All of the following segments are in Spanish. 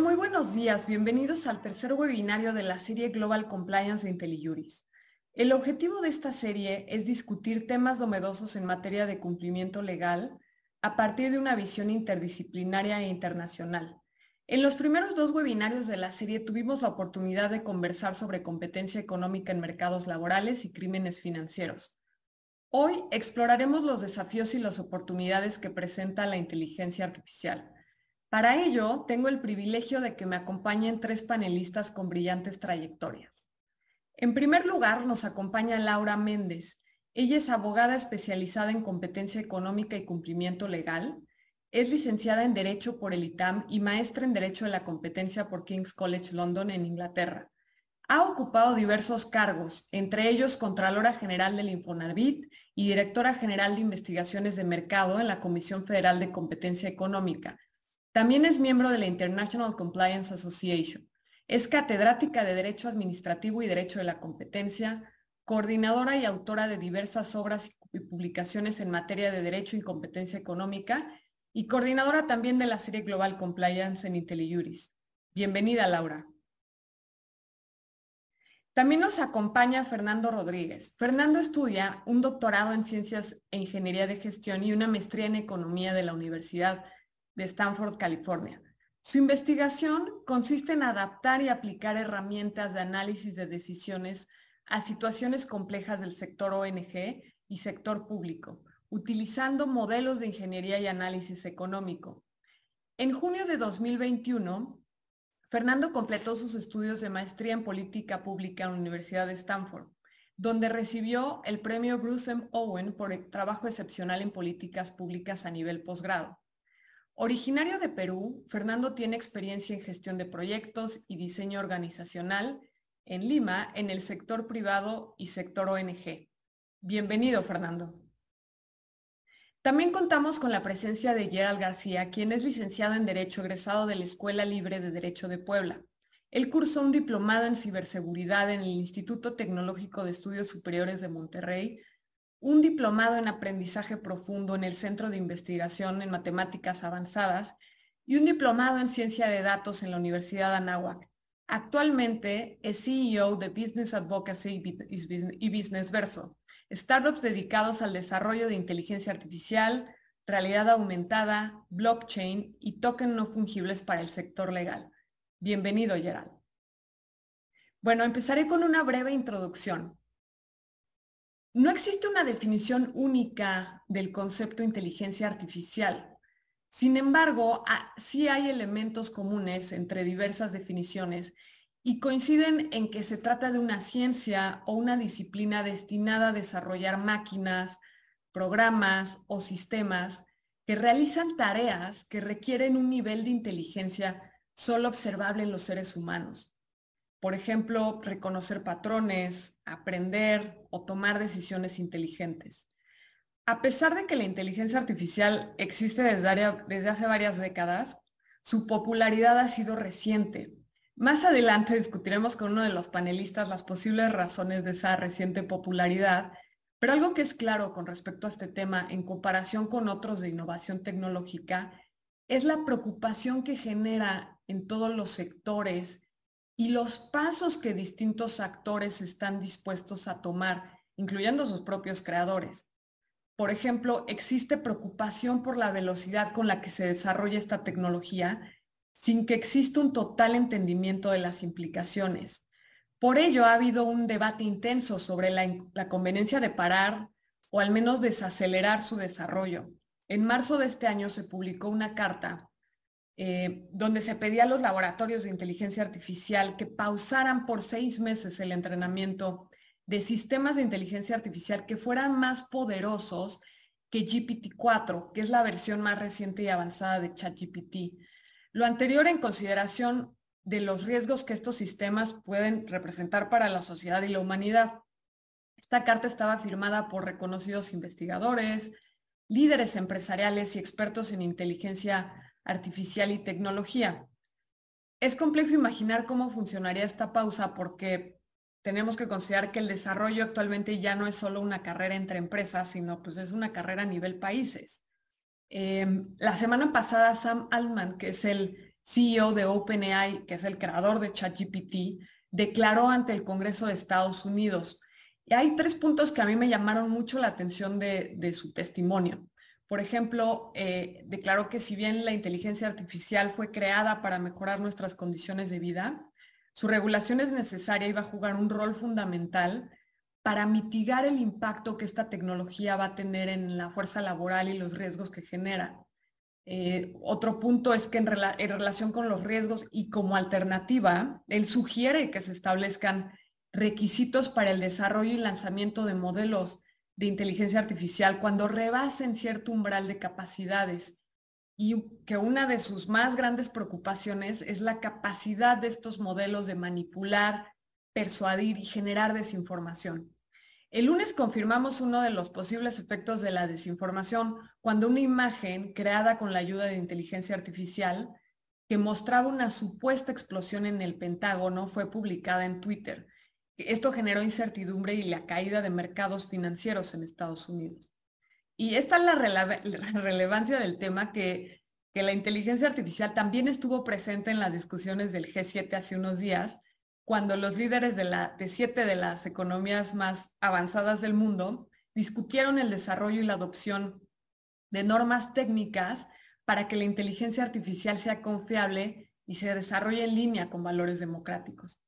Muy buenos días. Bienvenidos al tercer webinario de la serie Global Compliance de IntelliJuris. El objetivo de esta serie es discutir temas novedosos en materia de cumplimiento legal a partir de una visión interdisciplinaria e internacional. En los primeros dos webinarios de la serie tuvimos la oportunidad de conversar sobre competencia económica en mercados laborales y crímenes financieros. Hoy exploraremos los desafíos y las oportunidades que presenta la inteligencia artificial. Para ello, tengo el privilegio de que me acompañen tres panelistas con brillantes trayectorias. En primer lugar, nos acompaña Laura Méndez. Ella es abogada especializada en competencia económica y cumplimiento legal. Es licenciada en Derecho por el ITAM y maestra en Derecho de la Competencia por King's College London en Inglaterra. Ha ocupado diversos cargos, entre ellos Contralora General del Infonavit y Directora General de Investigaciones de Mercado en la Comisión Federal de Competencia Económica, también es miembro de la International Compliance Association. Es catedrática de Derecho Administrativo y Derecho de la Competencia, coordinadora y autora de diversas obras y publicaciones en materia de Derecho y Competencia Económica y coordinadora también de la serie Global Compliance en IntelliJuris. Bienvenida, Laura. También nos acompaña Fernando Rodríguez. Fernando estudia un doctorado en Ciencias e Ingeniería de Gestión y una maestría en Economía de la Universidad de Stanford, California. Su investigación consiste en adaptar y aplicar herramientas de análisis de decisiones a situaciones complejas del sector ONG y sector público, utilizando modelos de ingeniería y análisis económico. En junio de 2021, Fernando completó sus estudios de maestría en política pública en la Universidad de Stanford, donde recibió el premio Bruce M. Owen por el trabajo excepcional en políticas públicas a nivel posgrado. Originario de Perú, Fernando tiene experiencia en gestión de proyectos y diseño organizacional en Lima, en el sector privado y sector ONG. Bienvenido, Fernando. También contamos con la presencia de Gerald García, quien es licenciado en Derecho egresado de la Escuela Libre de Derecho de Puebla. Él cursó un diplomado en ciberseguridad en el Instituto Tecnológico de Estudios Superiores de Monterrey, un diplomado en aprendizaje profundo en el Centro de Investigación en Matemáticas Avanzadas y un diplomado en ciencia de datos en la Universidad de Anáhuac. Actualmente es CEO de Business Advocacy y Business Verso, startups dedicados al desarrollo de inteligencia artificial, realidad aumentada, blockchain y tokens no fungibles para el sector legal. Bienvenido, Gerald. Bueno, empezaré con una breve introducción. No existe una definición única del concepto inteligencia artificial. Sin embargo, sí hay elementos comunes entre diversas definiciones y coinciden en que se trata de una ciencia o una disciplina destinada a desarrollar máquinas, programas o sistemas que realizan tareas que requieren un nivel de inteligencia solo observable en los seres humanos. Por ejemplo, reconocer patrones, aprender o tomar decisiones inteligentes. A pesar de que la inteligencia artificial existe desde, hace varias décadas, su popularidad ha sido reciente. Más adelante discutiremos con uno de los panelistas las posibles razones de esa reciente popularidad, pero algo que es claro con respecto a este tema en comparación con otros de innovación tecnológica es la preocupación que genera en todos los sectores y los pasos que distintos actores están dispuestos a tomar, incluyendo sus propios creadores. Por ejemplo, existe preocupación por la velocidad con la que se desarrolla esta tecnología sin que exista un total entendimiento de las implicaciones. Por ello, ha habido un debate intenso sobre la, la conveniencia de parar o al menos desacelerar su desarrollo. En marzo de este año se publicó una carta eh, donde se pedía a los laboratorios de inteligencia artificial que pausaran por seis meses el entrenamiento de sistemas de inteligencia artificial que fueran más poderosos que GPT-4, que es la versión más reciente y avanzada de ChatGPT. Lo anterior en consideración de los riesgos que estos sistemas pueden representar para la sociedad y la humanidad. Esta carta estaba firmada por reconocidos investigadores, líderes empresariales y expertos en inteligencia artificial y tecnología. Es complejo imaginar cómo funcionaría esta pausa porque tenemos que considerar que el desarrollo actualmente ya no es solo una carrera entre empresas, sino pues es una carrera a nivel países. Em, la semana pasada Sam Altman, que es el CEO de OpenAI, que es el creador de ChatGPT, declaró ante el Congreso de Estados Unidos. Y hay tres puntos que a mí me llamaron mucho la atención de, su testimonio. Por ejemplo, eh, declaró que si bien la inteligencia artificial fue creada para mejorar nuestras condiciones de vida, su regulación es necesaria y va a jugar un rol fundamental para mitigar el impacto que esta tecnología va a tener en la fuerza laboral y los riesgos que genera. Eh, otro punto es que en, en, relación con los riesgos y como alternativa, él sugiere que se establezcan requisitos para el desarrollo y lanzamiento de modelos de inteligencia artificial cuando rebasen cierto umbral de capacidades y que una de sus más grandes preocupaciones es la capacidad de estos modelos de manipular, persuadir y generar desinformación. El lunes confirmamos uno de los posibles efectos de la desinformación cuando una imagen creada con la ayuda de inteligencia artificial que mostraba una supuesta explosión en el Pentágono fue publicada en Twitter. Esto generó incertidumbre y la caída de mercados financieros en Estados Unidos. Y esta es la, relevancia del tema que, la inteligencia artificial también estuvo presente en las discusiones del G7 hace unos días cuando los líderes de, de siete de las economías más avanzadas del mundo discutieron el desarrollo y la adopción de normas técnicas para que la inteligencia artificial sea confiable y se desarrolle en línea con valores democráticos.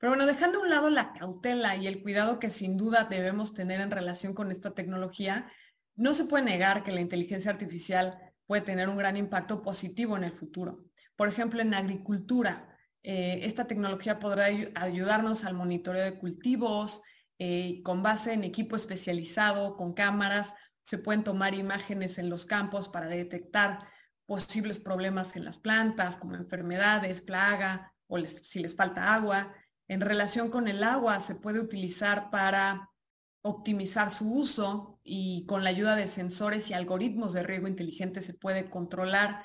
Pero bueno, dejando a un lado la cautela y el cuidado que sin duda debemos tener en relación con esta tecnología, no se puede negar que la inteligencia artificial puede tener un gran impacto positivo en el futuro. Por ejemplo, en agricultura, eh, esta tecnología podrá ayudarnos al monitoreo de cultivos eh, con base en equipo especializado, con cámaras. Se pueden tomar imágenes en los campos para detectar posibles problemas en las plantas, como enfermedades, plaga o si les falta agua. En relación con el agua, se puede utilizar para optimizar su uso y con la ayuda de sensores y algoritmos de riego inteligente se puede controlar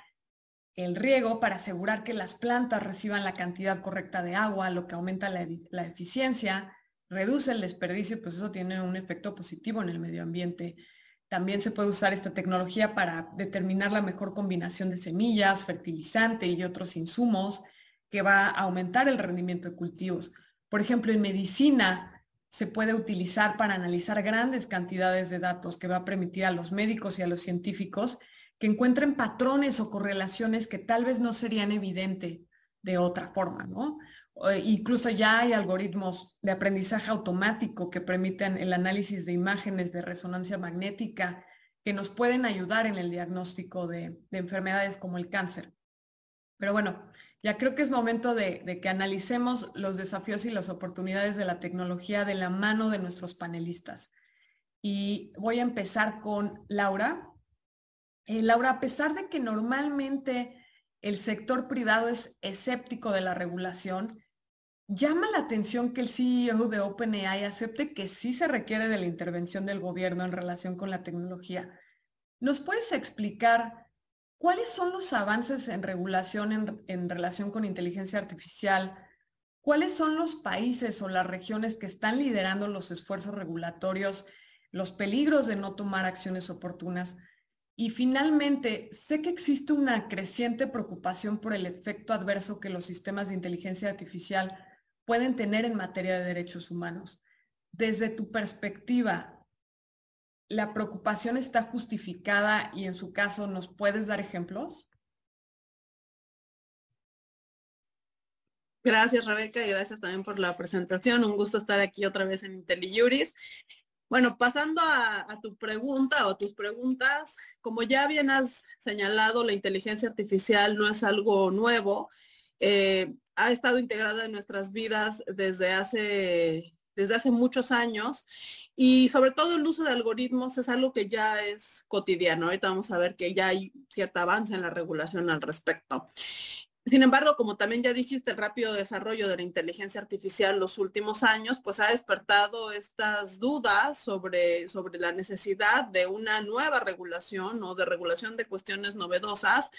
el riego para asegurar que las plantas reciban la cantidad correcta de agua, lo que aumenta la, eficiencia, reduce el desperdicio, pues eso tiene un efecto positivo en el medio ambiente. También se puede usar esta tecnología para determinar la mejor combinación de semillas, fertilizante y otros insumos que va a aumentar el rendimiento de cultivos. Por ejemplo, en medicina se puede utilizar para analizar grandes cantidades de datos que va a permitir a los médicos y a los científicos que encuentren patrones o correlaciones que tal vez no serían evidentes de otra forma, ¿no? incluso ya hay algoritmos de aprendizaje automático que permiten el análisis de imágenes de resonancia magnética que nos pueden ayudar en el diagnóstico de, enfermedades como el cáncer. Pero bueno, ya creo que es momento de, que analicemos los desafíos y las oportunidades de la tecnología de la mano de nuestros panelistas. Y voy a empezar con Laura. Eh, Laura, a pesar de que normalmente el sector privado es escéptico de la regulación, llama la atención que el CEO de OpenAI acepte que sí se requiere de la intervención del gobierno en relación con la tecnología. ¿Nos puedes explicar cuáles son los avances en regulación en, relación con inteligencia artificial? ¿Cuáles son los países o las regiones que están liderando los esfuerzos regulatorios, los peligros de no tomar acciones oportunas? Y finalmente, sé que existe una creciente preocupación por el efecto adverso que los sistemas de inteligencia artificial pueden tener en materia de derechos humanos. Desde tu perspectiva, ¿la preocupación está justificada y en su caso nos puedes dar ejemplos? Gracias, Rebeca, y gracias también por la presentación. Un gusto estar aquí otra vez en IntelliJuris. Bueno, pasando a, tu pregunta o a tus preguntas, como ya bien has señalado, la inteligencia artificial no es algo nuevo. Eh, ha estado integrada en nuestras vidas desde hace, desde hace muchos años y sobre todo el uso de algoritmos es algo que ya es cotidiano. Ahorita vamos a ver que ya hay cierta avance en la regulación al respecto. Sin embargo, como también ya dijiste, el rápido desarrollo de la inteligencia artificial los últimos años, pues ha despertado estas dudas sobre, sobre la necesidad de una nueva regulación o de regulación de cuestiones novedosas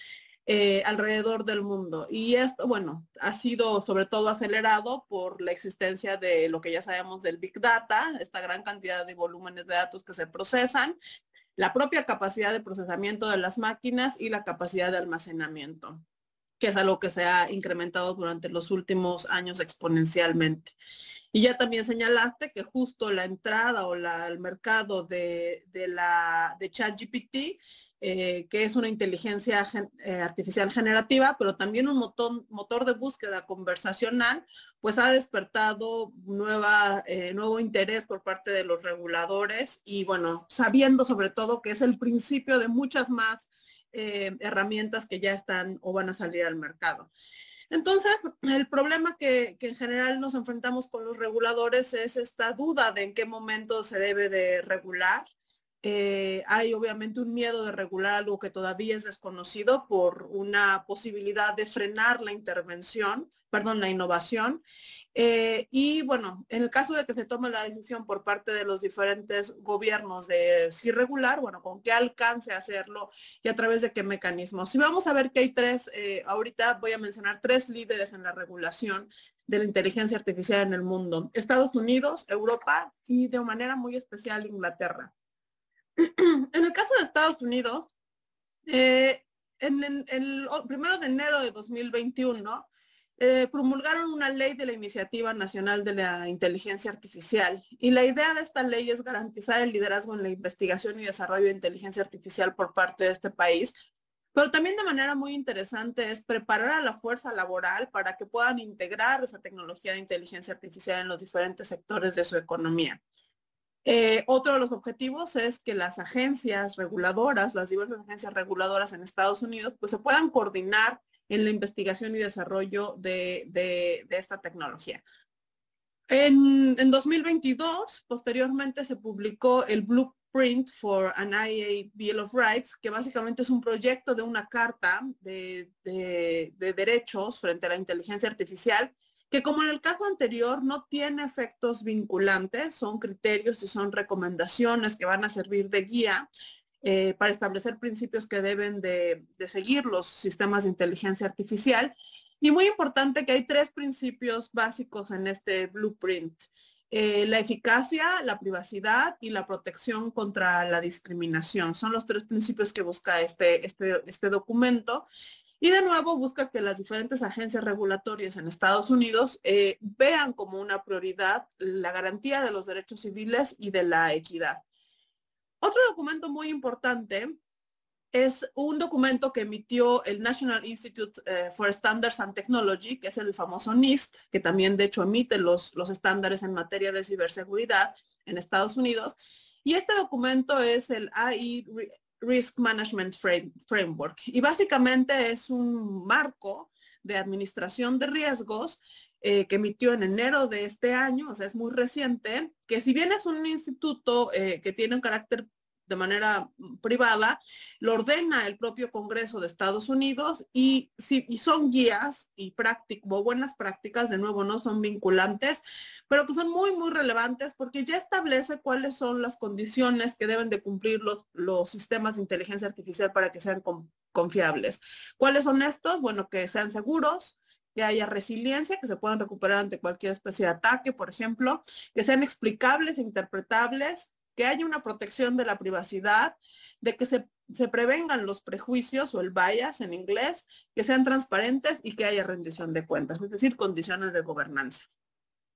eh, alrededor del mundo. Y esto, bueno, ha sido sobre todo acelerado por la existencia de lo que ya sabemos del Big Data, esta gran cantidad de volúmenes de datos que se procesan, la propia capacidad de procesamiento de las máquinas y la capacidad de almacenamiento. Que es algo que se ha incrementado durante los últimos años exponencialmente. Y ya también señalaste que justo la entrada o la, al mercado de, de, la, de ChatGPT, eh, que es una inteligencia eh, artificial generativa, pero también un motor, motor de búsqueda conversacional, pues ha despertado nueva, eh, nuevo interés por parte de los reguladores y bueno, sabiendo sobre todo que es el principio de muchas más herramientas que ya están o van a salir al mercado. Entonces, el problema que, en general nos enfrentamos con los reguladores es esta duda de en qué momento se debe de regular. Eh, hay obviamente un miedo de regular algo que todavía es desconocido por una posibilidad de frenar la intervención, perdón, la innovación. Eh, y bueno, en el caso de que se tome la decisión por parte de los diferentes gobiernos de si regular, bueno, con qué alcance hacerlo y a través de qué mecanismos. Si vamos a ver que hay tres, eh, ahorita voy a mencionar tres líderes en la regulación de la inteligencia artificial en el mundo. Estados Unidos, Europa y de manera muy especial Inglaterra. en el caso de Estados Unidos, eh, en, el primero de enero de 2021, eh, promulgaron una ley de la Iniciativa Nacional de la Inteligencia Artificial. Y la idea de esta ley es garantizar el liderazgo en la investigación y desarrollo de inteligencia artificial por parte de este país. Pero también de manera muy interesante es preparar a la fuerza laboral para que puedan integrar esa tecnología de inteligencia artificial en los diferentes sectores de su economía. Eh, otro de los objetivos es que las agencias reguladoras, las diversas agencias reguladoras en Estados Unidos, pues se puedan coordinar en la investigación y desarrollo de, esta tecnología. En, 2022, posteriormente se publicó el Blueprint for an IA Bill of Rights, que básicamente es un proyecto de una carta de, de derechos frente a la inteligencia artificial, que como en el caso anterior no tiene efectos vinculantes, son criterios y son recomendaciones que van a servir de guía eh, para establecer principios que deben de, seguir los sistemas de inteligencia artificial. Y muy importante que hay tres principios básicos en este blueprint. Eh, la eficacia, la privacidad y la protección contra la discriminación. Son los tres principios que busca este, este, este documento. Y de nuevo busca que las diferentes agencias regulatorias en Estados Unidos eh, vean como una prioridad la garantía de los derechos civiles y de la equidad. Otro documento muy importante es un documento que emitió el National Institute eh, for Standards and Technology, que es el famoso NIST, que también de hecho emite los, los estándares en materia de ciberseguridad en Estados Unidos. Y este documento es el AI Risk Management Framework. Y básicamente es un marco de administración de riesgos eh, que emitió en enero de este año, o sea, es muy reciente, que si bien es un instituto eh, que tiene un carácter de manera privada, lo ordena el propio Congreso de Estados Unidos y, si, son guías y práctico, buenas prácticas, de nuevo, no son vinculantes, pero que son muy, muy relevantes porque ya establece cuáles son las condiciones que deben de cumplir los, los sistemas de inteligencia artificial para que sean confiables. ¿Cuáles son estos? Bueno, que sean seguros, que haya resiliencia, que se puedan recuperar ante cualquier especie de ataque, por ejemplo, que sean explicables e interpretables, que haya una protección de la privacidad, de que se, prevengan los prejuicios o el bias en inglés, que sean transparentes y que haya rendición de cuentas, es decir, condiciones de gobernanza.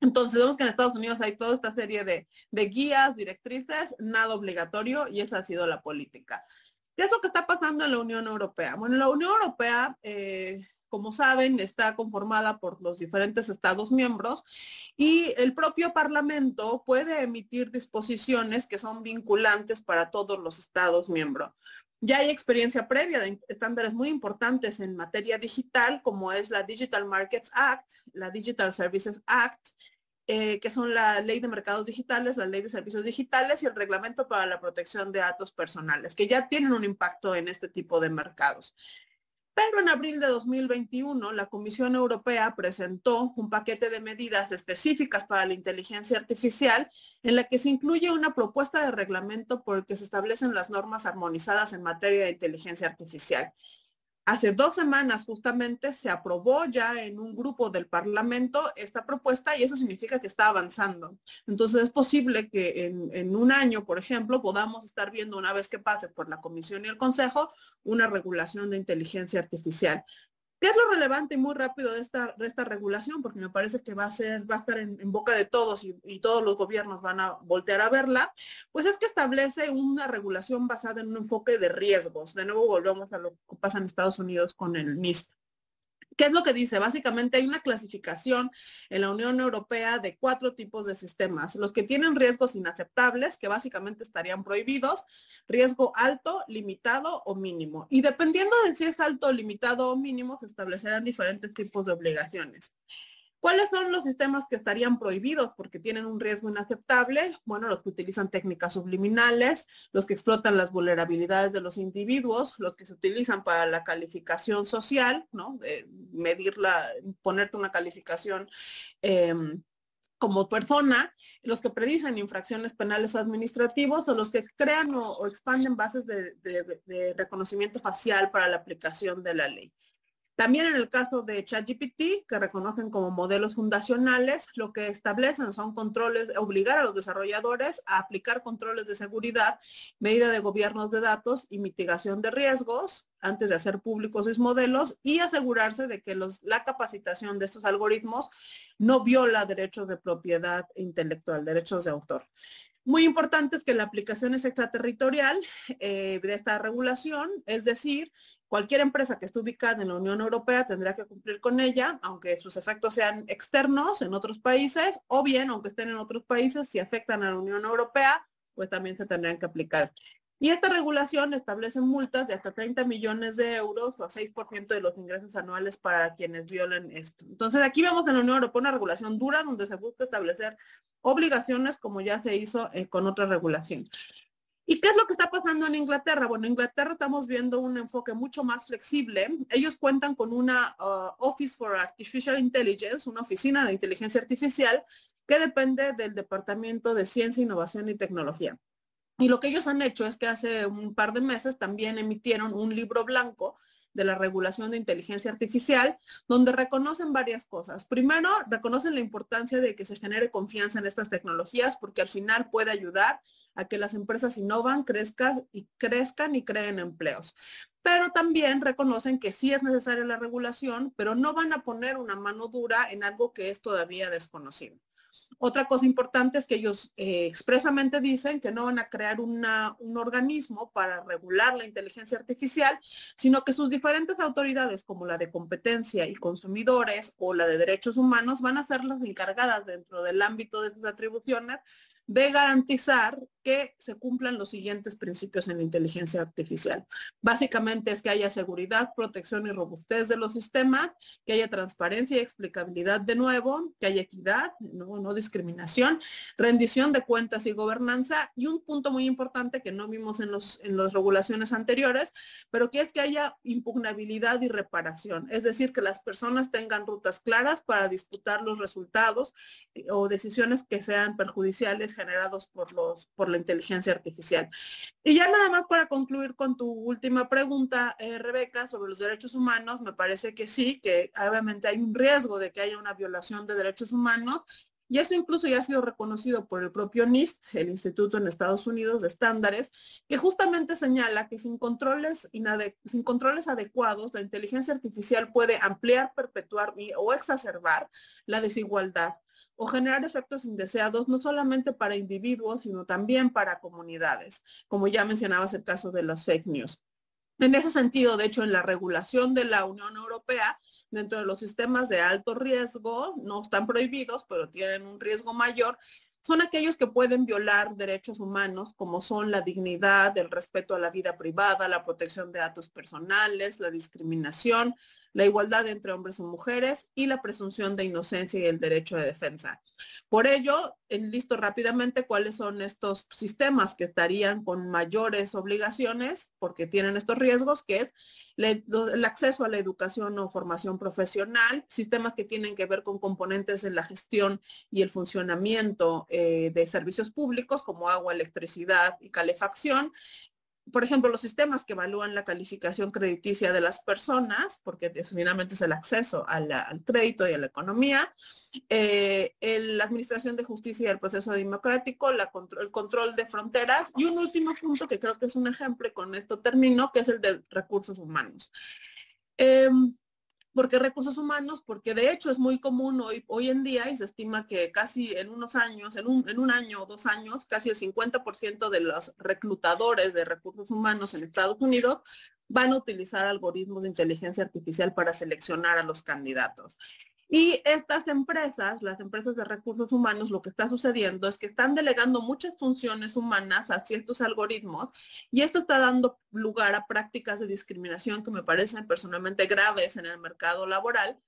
Entonces vemos que en Estados Unidos hay toda esta serie de, guías, directrices, nada obligatorio y esa ha sido la política. ¿Qué es lo que está pasando en la Unión Europea? Bueno, la Unión Europea eh, como saben, está conformada por los diferentes Estados miembros y el propio Parlamento puede emitir disposiciones que son vinculantes para todos los Estados miembros. Ya hay experiencia previa de estándares muy importantes en materia digital, como es la Digital Markets Act, la Digital Services Act, eh, que son la Ley de Mercados Digitales, la Ley de Servicios Digitales y el Reglamento para la Protección de Datos Personales, que ya tienen un impacto en este tipo de mercados. Pero en abril de 2021, la Comisión Europea presentó un paquete de medidas específicas para la inteligencia artificial en la que se incluye una propuesta de reglamento por el que se establecen las normas armonizadas en materia de inteligencia artificial. Hace dos semanas justamente se aprobó ya en un grupo del Parlamento esta propuesta y eso significa que está avanzando. Entonces es posible que en, un año, por ejemplo, podamos estar viendo una vez que pase por la Comisión y el Consejo una regulación de inteligencia artificial. ¿Qué es lo relevante y muy rápido de esta, de esta regulación? Porque me parece que va a ser, va a estar en, boca de todos y, y, todos los gobiernos van a voltear a verla. Pues es que establece una regulación basada en un enfoque de riesgos. De nuevo volvemos a lo que pasa en Estados Unidos con el MIST. ¿Qué es lo que dice? Básicamente hay una clasificación en la Unión Europea de cuatro tipos de sistemas. Los que tienen riesgos inaceptables, que básicamente estarían prohibidos, riesgo alto, limitado o mínimo. Y dependiendo de si es alto, limitado o mínimo, se establecerán diferentes tipos de obligaciones. ¿Cuáles son los sistemas que estarían prohibidos porque tienen un riesgo inaceptable? Bueno, los que utilizan técnicas subliminales, los que explotan las vulnerabilidades de los individuos, los que se utilizan para la calificación social, ¿no? De medirla, ponerte una calificación eh, como persona, los que predicen infracciones penales o administrativos o los que crean o, expanden bases de reconocimiento facial para la aplicación de la ley. También en el caso de ChatGPT, que reconocen como modelos fundacionales, lo que establecen son controles, obligar a los desarrolladores a aplicar controles de seguridad, medida de gobiernos de datos y mitigación de riesgos antes de hacer públicos sus modelos y asegurarse de que los, la capacitación de estos algoritmos no viola derechos de propiedad intelectual, derechos de autor. Muy importante es que la aplicación es extraterritorial eh, de esta regulación, es decir, Cualquier empresa que esté ubicada en la Unión Europea tendrá que cumplir con ella, aunque sus efectos sean externos en otros países, o bien, aunque estén en otros países, si afectan a la Unión Europea, pues también se tendrán que aplicar. Y esta regulación establece multas de hasta 30 millones de euros o 6% de los ingresos anuales para quienes violen esto. Entonces, aquí vemos en la Unión Europea una regulación dura donde se busca establecer obligaciones como ya se hizo eh, con otra regulación. ¿Y qué es lo que está pasando en Inglaterra? Bueno, en Inglaterra estamos viendo un enfoque mucho más flexible. Ellos cuentan con una uh, Office for Artificial Intelligence, una oficina de inteligencia artificial que depende del Departamento de Ciencia, Innovación y Tecnología. Y lo que ellos han hecho es que hace un par de meses también emitieron un libro blanco de la regulación de inteligencia artificial, donde reconocen varias cosas. Primero, reconocen la importancia de que se genere confianza en estas tecnologías porque al final puede ayudar a que las empresas innovan, crezcan y crezcan y creen empleos. Pero también reconocen que sí es necesaria la regulación, pero no van a poner una mano dura en algo que es todavía desconocido. Otra cosa importante es que ellos eh, expresamente dicen que no van a crear un organismo para regular la inteligencia artificial, sino que sus diferentes autoridades, como la de competencia y consumidores o la de derechos humanos, van a ser las encargadas dentro del ámbito de sus atribuciones de garantizar que se cumplan los siguientes principios en la inteligencia artificial. Básicamente es que haya seguridad, protección y robustez de los sistemas, que haya transparencia y explicabilidad de nuevo, que haya equidad, no, discriminación, rendición de cuentas y gobernanza y un punto muy importante que no vimos en, los, en las regulaciones anteriores, pero que es que haya impugnabilidad y reparación, es decir, que las personas tengan rutas claras para disputar los resultados eh, o decisiones que sean perjudiciales generados por, los, por la inteligencia artificial. Y ya nada más para concluir con tu última pregunta, eh, Rebeca, sobre los derechos humanos, me parece que sí, que obviamente hay un riesgo de que haya una violación de derechos humanos y eso incluso ya ha sido reconocido por el propio NIST, el Instituto en Estados Unidos de Estándares, que justamente señala que sin controles, sin controles adecuados, la inteligencia artificial puede ampliar, perpetuar o exacerbar la desigualdad o generar efectos indeseados no solamente para individuos, sino también para comunidades, como ya mencionabas el caso de las fake news. En ese sentido, de hecho, en la regulación de la Unión Europea, dentro de los sistemas de alto riesgo, no están prohibidos, pero tienen un riesgo mayor, son aquellos que pueden violar derechos humanos como son la dignidad, el respeto a la vida privada, la protección de datos personales, la discriminación, la igualdad entre hombres y mujeres y la presunción de inocencia y el derecho de defensa. Por ello, enlisto rápidamente cuáles son estos sistemas que estarían con mayores obligaciones porque tienen estos riesgos, que es el acceso a la educación o formación profesional, sistemas que tienen que ver con componentes en la gestión y el funcionamiento eh, de servicios públicos como agua, electricidad y calefacción, por ejemplo, los sistemas que evalúan la calificación crediticia de las personas, porque finalmente es el acceso al crédito y a la economía, eh, la administración de justicia y el proceso democrático, el control de fronteras y un último punto que creo que es un ejemplo con esto termino, que es el de recursos humanos. Em, ¿Por qué recursos humanos? Porque de hecho es muy común hoy, hoy en día y se estima que casi en unos años, en un, en un año o dos años, casi el 50% de los reclutadores de recursos humanos en Estados Unidos van a utilizar algoritmos de inteligencia artificial para seleccionar a los candidatos. Y estas empresas, las empresas de recursos humanos, lo que está sucediendo es que están delegando muchas funciones humanas a ciertos algoritmos y esto está dando lugar a prácticas de discriminación que me parecen personalmente graves en el mercado laboral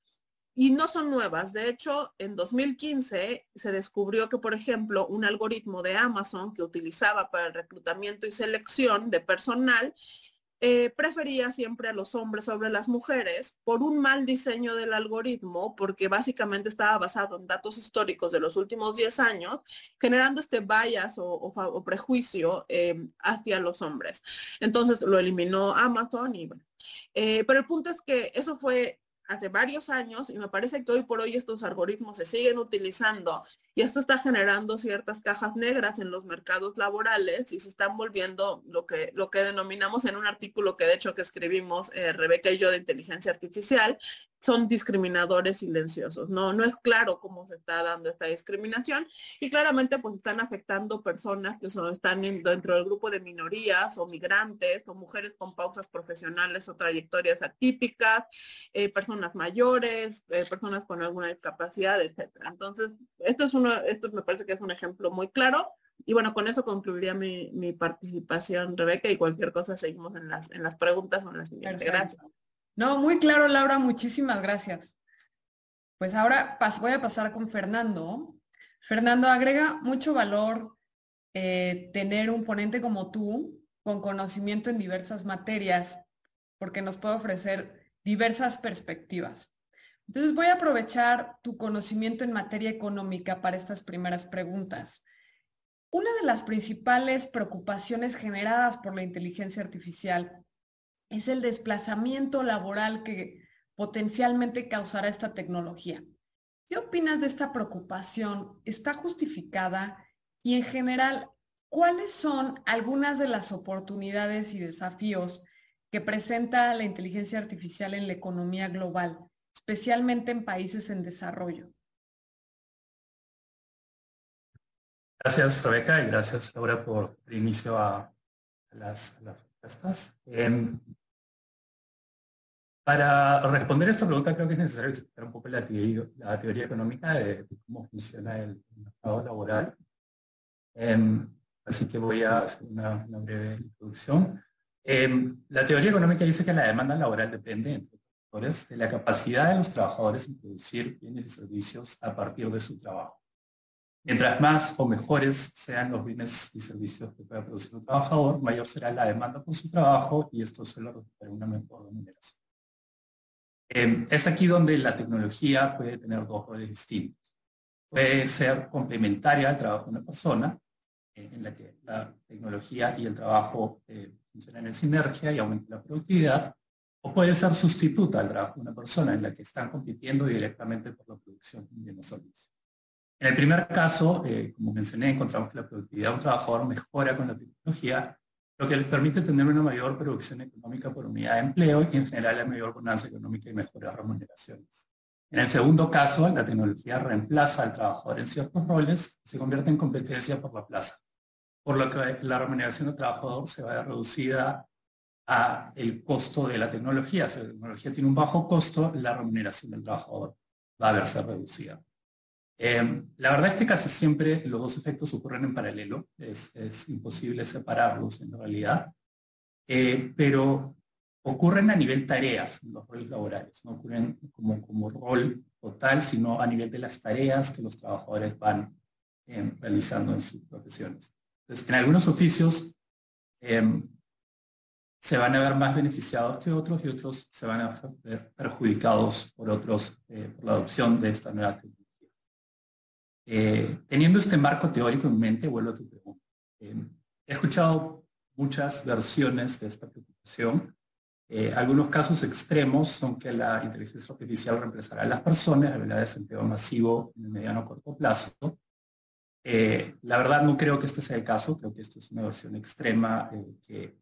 y no son nuevas. De hecho, en 2015 se descubrió que, por ejemplo, un algoritmo de Amazon que utilizaba para el reclutamiento y selección de personal eh, prefería siempre a los hombres sobre las mujeres por un mal diseño del algoritmo, porque básicamente estaba basado en datos históricos de los últimos 10 años, generando este bias o, prejuicio eh, hacia los hombres. Entonces lo eliminó Amazon y bueno. Eh, pero el punto es que eso fue hace varios años y me parece que hoy por hoy estos algoritmos se siguen utilizando y esto está generando ciertas cajas negras en los mercados laborales y se están volviendo lo que, lo que denominamos en un artículo que de hecho que escribimos eh, Rebeca y yo de inteligencia artificial, son discriminadores silenciosos. No, no es claro cómo se está dando esta discriminación y claramente pues están afectando personas que son, están dentro del grupo de minorías o migrantes o mujeres con pausas profesionales o trayectorias atípicas, eh, personas mayores, eh, personas con alguna discapacidad, etcétera. Entonces, esto es un esto me parece que es un ejemplo muy claro. Y bueno, con eso concluiría mi, participación, Rebeca, y cualquier cosa seguimos en las, en las preguntas o en las siguientes. Gracias. No, muy claro, Laura, muchísimas gracias. Pues ahora voy a pasar con Fernando. Fernando, agrega mucho valor eh, tener un ponente como tú, con conocimiento en diversas materias, porque nos puede ofrecer diversas perspectivas. Entonces voy a aprovechar tu conocimiento en materia económica para estas primeras preguntas. Una de las principales preocupaciones generadas por la inteligencia artificial es el desplazamiento laboral que potencialmente causará esta tecnología. ¿Qué opinas de esta preocupación? ¿Está justificada? Y en general, ¿cuáles son algunas de las oportunidades y desafíos que presenta la inteligencia artificial en la economía global? Especialmente en países en desarrollo. Gracias, Rebeca, y gracias, Laura, por el inicio a, las, respuestas. Em, para responder a esta pregunta, creo que es necesario explicar un poco la teoría, económica de, cómo funciona el, mercado laboral. Em, así que voy a hacer una, breve introducción. Em, la teoría económica dice que la demanda laboral depende, entre de la capacidad de los trabajadores en producir bienes y servicios a partir de su trabajo. Mientras más o mejores sean los bienes y servicios que pueda producir un trabajador, mayor será la demanda por su trabajo y esto suele resultar una mejor remuneración. Eh, es aquí donde la tecnología puede tener dos roles distintos. Puede ser complementaria al trabajo de una persona, eh, en la que la tecnología y el trabajo eh, funcionan en sinergia y aumentan la productividad, o puede ser sustituta al trabajo de una persona en la que están compitiendo directamente por la producción de los servicios. En el primer caso, eh, como mencioné, encontramos que la productividad de un trabajador mejora con la tecnología, lo que le permite tener una mayor producción económica por unidad de empleo y en general la mayor bonanza económica y mejores remuneraciones. En el segundo caso, la tecnología reemplaza al trabajador en ciertos roles y se convierte en competencia por la plaza, por lo que la remuneración del trabajador se va reducida el costo de la tecnología. Si la tecnología tiene un bajo costo, la remuneración del trabajador va a verse reducida. Eh, la verdad es que casi siempre los dos efectos ocurren en paralelo, es, imposible separarlos en realidad, eh, pero ocurren a nivel tareas los roles laborales, no ocurren como, como rol total, sino a nivel de las tareas que los trabajadores van eh, realizando en sus profesiones. Entonces, en algunos oficios se van a ver más beneficiados que otros y otros se van a ver perjudicados por otros eh, por la adopción de esta nueva tecnología. Eh, teniendo este marco teórico en mente, vuelvo a tu pregunta. Eh, he escuchado muchas versiones de esta preocupación. algunos casos extremos son que la inteligencia artificial reemplazará a las personas, habrá desempleo masivo en el mediano o corto plazo. la verdad no creo que este sea el caso, creo que esto es una versión extrema que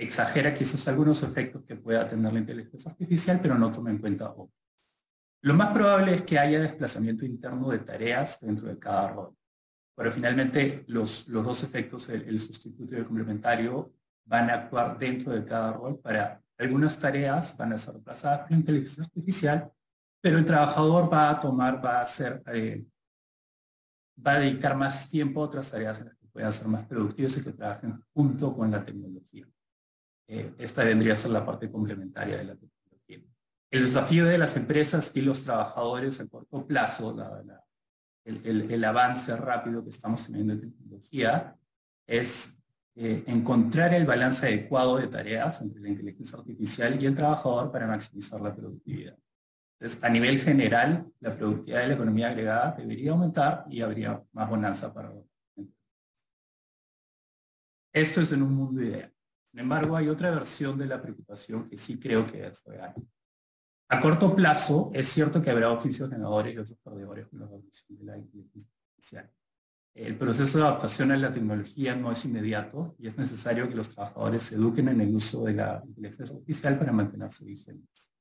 exagera quizás algunos efectos que pueda tener la inteligencia artificial, pero no toma en cuenta otros. Lo más probable es que haya desplazamiento interno de tareas dentro de cada rol. Pero finalmente los, los dos efectos, el, sustituto y el complementario, van a actuar dentro de cada rol para algunas tareas van a ser reemplazadas por la inteligencia artificial, pero el trabajador va a tomar, va a hacer, eh, va a dedicar más tiempo a otras tareas en las que puedan ser más productivas y que trabajen junto con la tecnología. Eh, esta vendría a ser la parte complementaria de la tecnología. El desafío de las empresas y los trabajadores a corto plazo, el, avance rápido que estamos teniendo en tecnología, es eh, encontrar el balance adecuado de tareas entre la inteligencia artificial y el trabajador para maximizar la productividad. Entonces, a nivel general, la productividad de la economía agregada debería aumentar y habría más bonanza para los Esto es en un mundo ideal. Sin embargo, hay otra versión de la preocupación que sí creo que es real. A corto plazo, es cierto que habrá oficios ganadores y otros perdedores con la evolución de la inteligencia artificial. El proceso de adaptación a la tecnología no es inmediato y es necesario que los trabajadores se eduquen en el uso de la inteligencia artificial para mantenerse vigentes.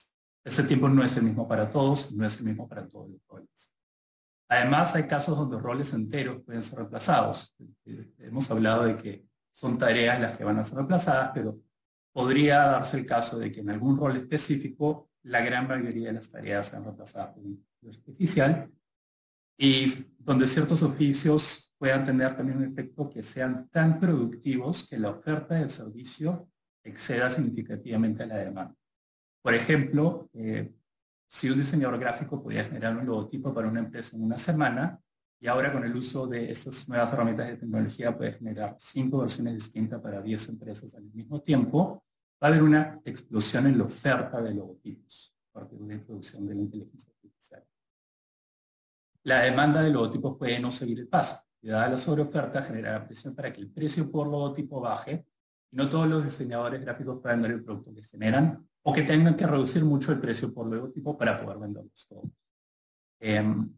Ese tiempo no es el mismo para todos, no es el mismo para todos los roles. Además, hay casos donde roles enteros pueden ser reemplazados. Hemos hablado de que son tareas las que van a ser reemplazadas, pero podría darse el caso de que en algún rol específico la gran mayoría de las tareas se han reemplazado por inteligencia artificial y donde ciertos oficios puedan tener también un efecto que sean tan productivos que la oferta del servicio exceda significativamente a la demanda. Por ejemplo, eh, si un diseñador gráfico podía generar un logotipo para una empresa en una semana, y ahora con el uso de estas nuevas herramientas de tecnología puede generar cinco versiones distintas para 10 empresas al mismo tiempo, va a haber una explosión en la oferta de logotipos a partir de la introducción de la inteligencia artificial. La demanda de logotipos puede no seguir el paso. Y dada la sobreoferta, generará presión para que el precio por logotipo baje y no todos los diseñadores gráficos puedan ver el producto que generan o que tengan que reducir mucho el precio por logotipo para poder venderlos todos. Em,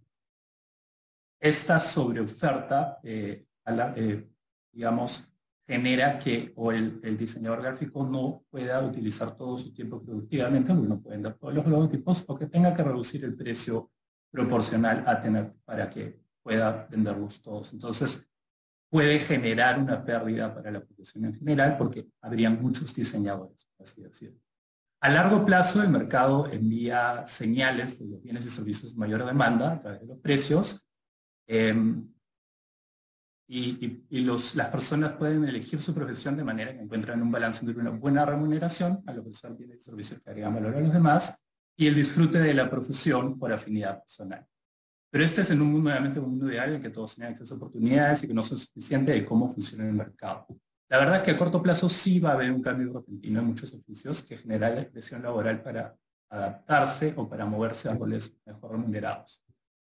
esta sobreoferta, eh, eh, digamos, genera que o el, diseñador gráfico no pueda utilizar todo su tiempo productivamente, no pueden dar todos los logotipos, o que tenga que reducir el precio proporcional a tener para que pueda venderlos todos. Entonces, puede generar una pérdida para la profesión en general porque habrían muchos diseñadores, así decirlo. A largo plazo, el mercado envía señales de los bienes y servicios de mayor demanda a través de los precios. Em, y, las personas pueden elegir su profesión de manera que encuentran un balance entre una buena remuneración al ofrecer bienes y servicios que agregan valor a los demás y el disfrute de la profesión por afinidad personal. Pero este es en un mundo, nuevamente un mundo ideal en que todos tengan acceso a oportunidades y que no son suficientes de cómo funciona el mercado. La verdad es que a corto plazo sí va a haber un cambio repentino en muchos oficios que genera la presión laboral para adaptarse o para moverse a roles mejor remunerados.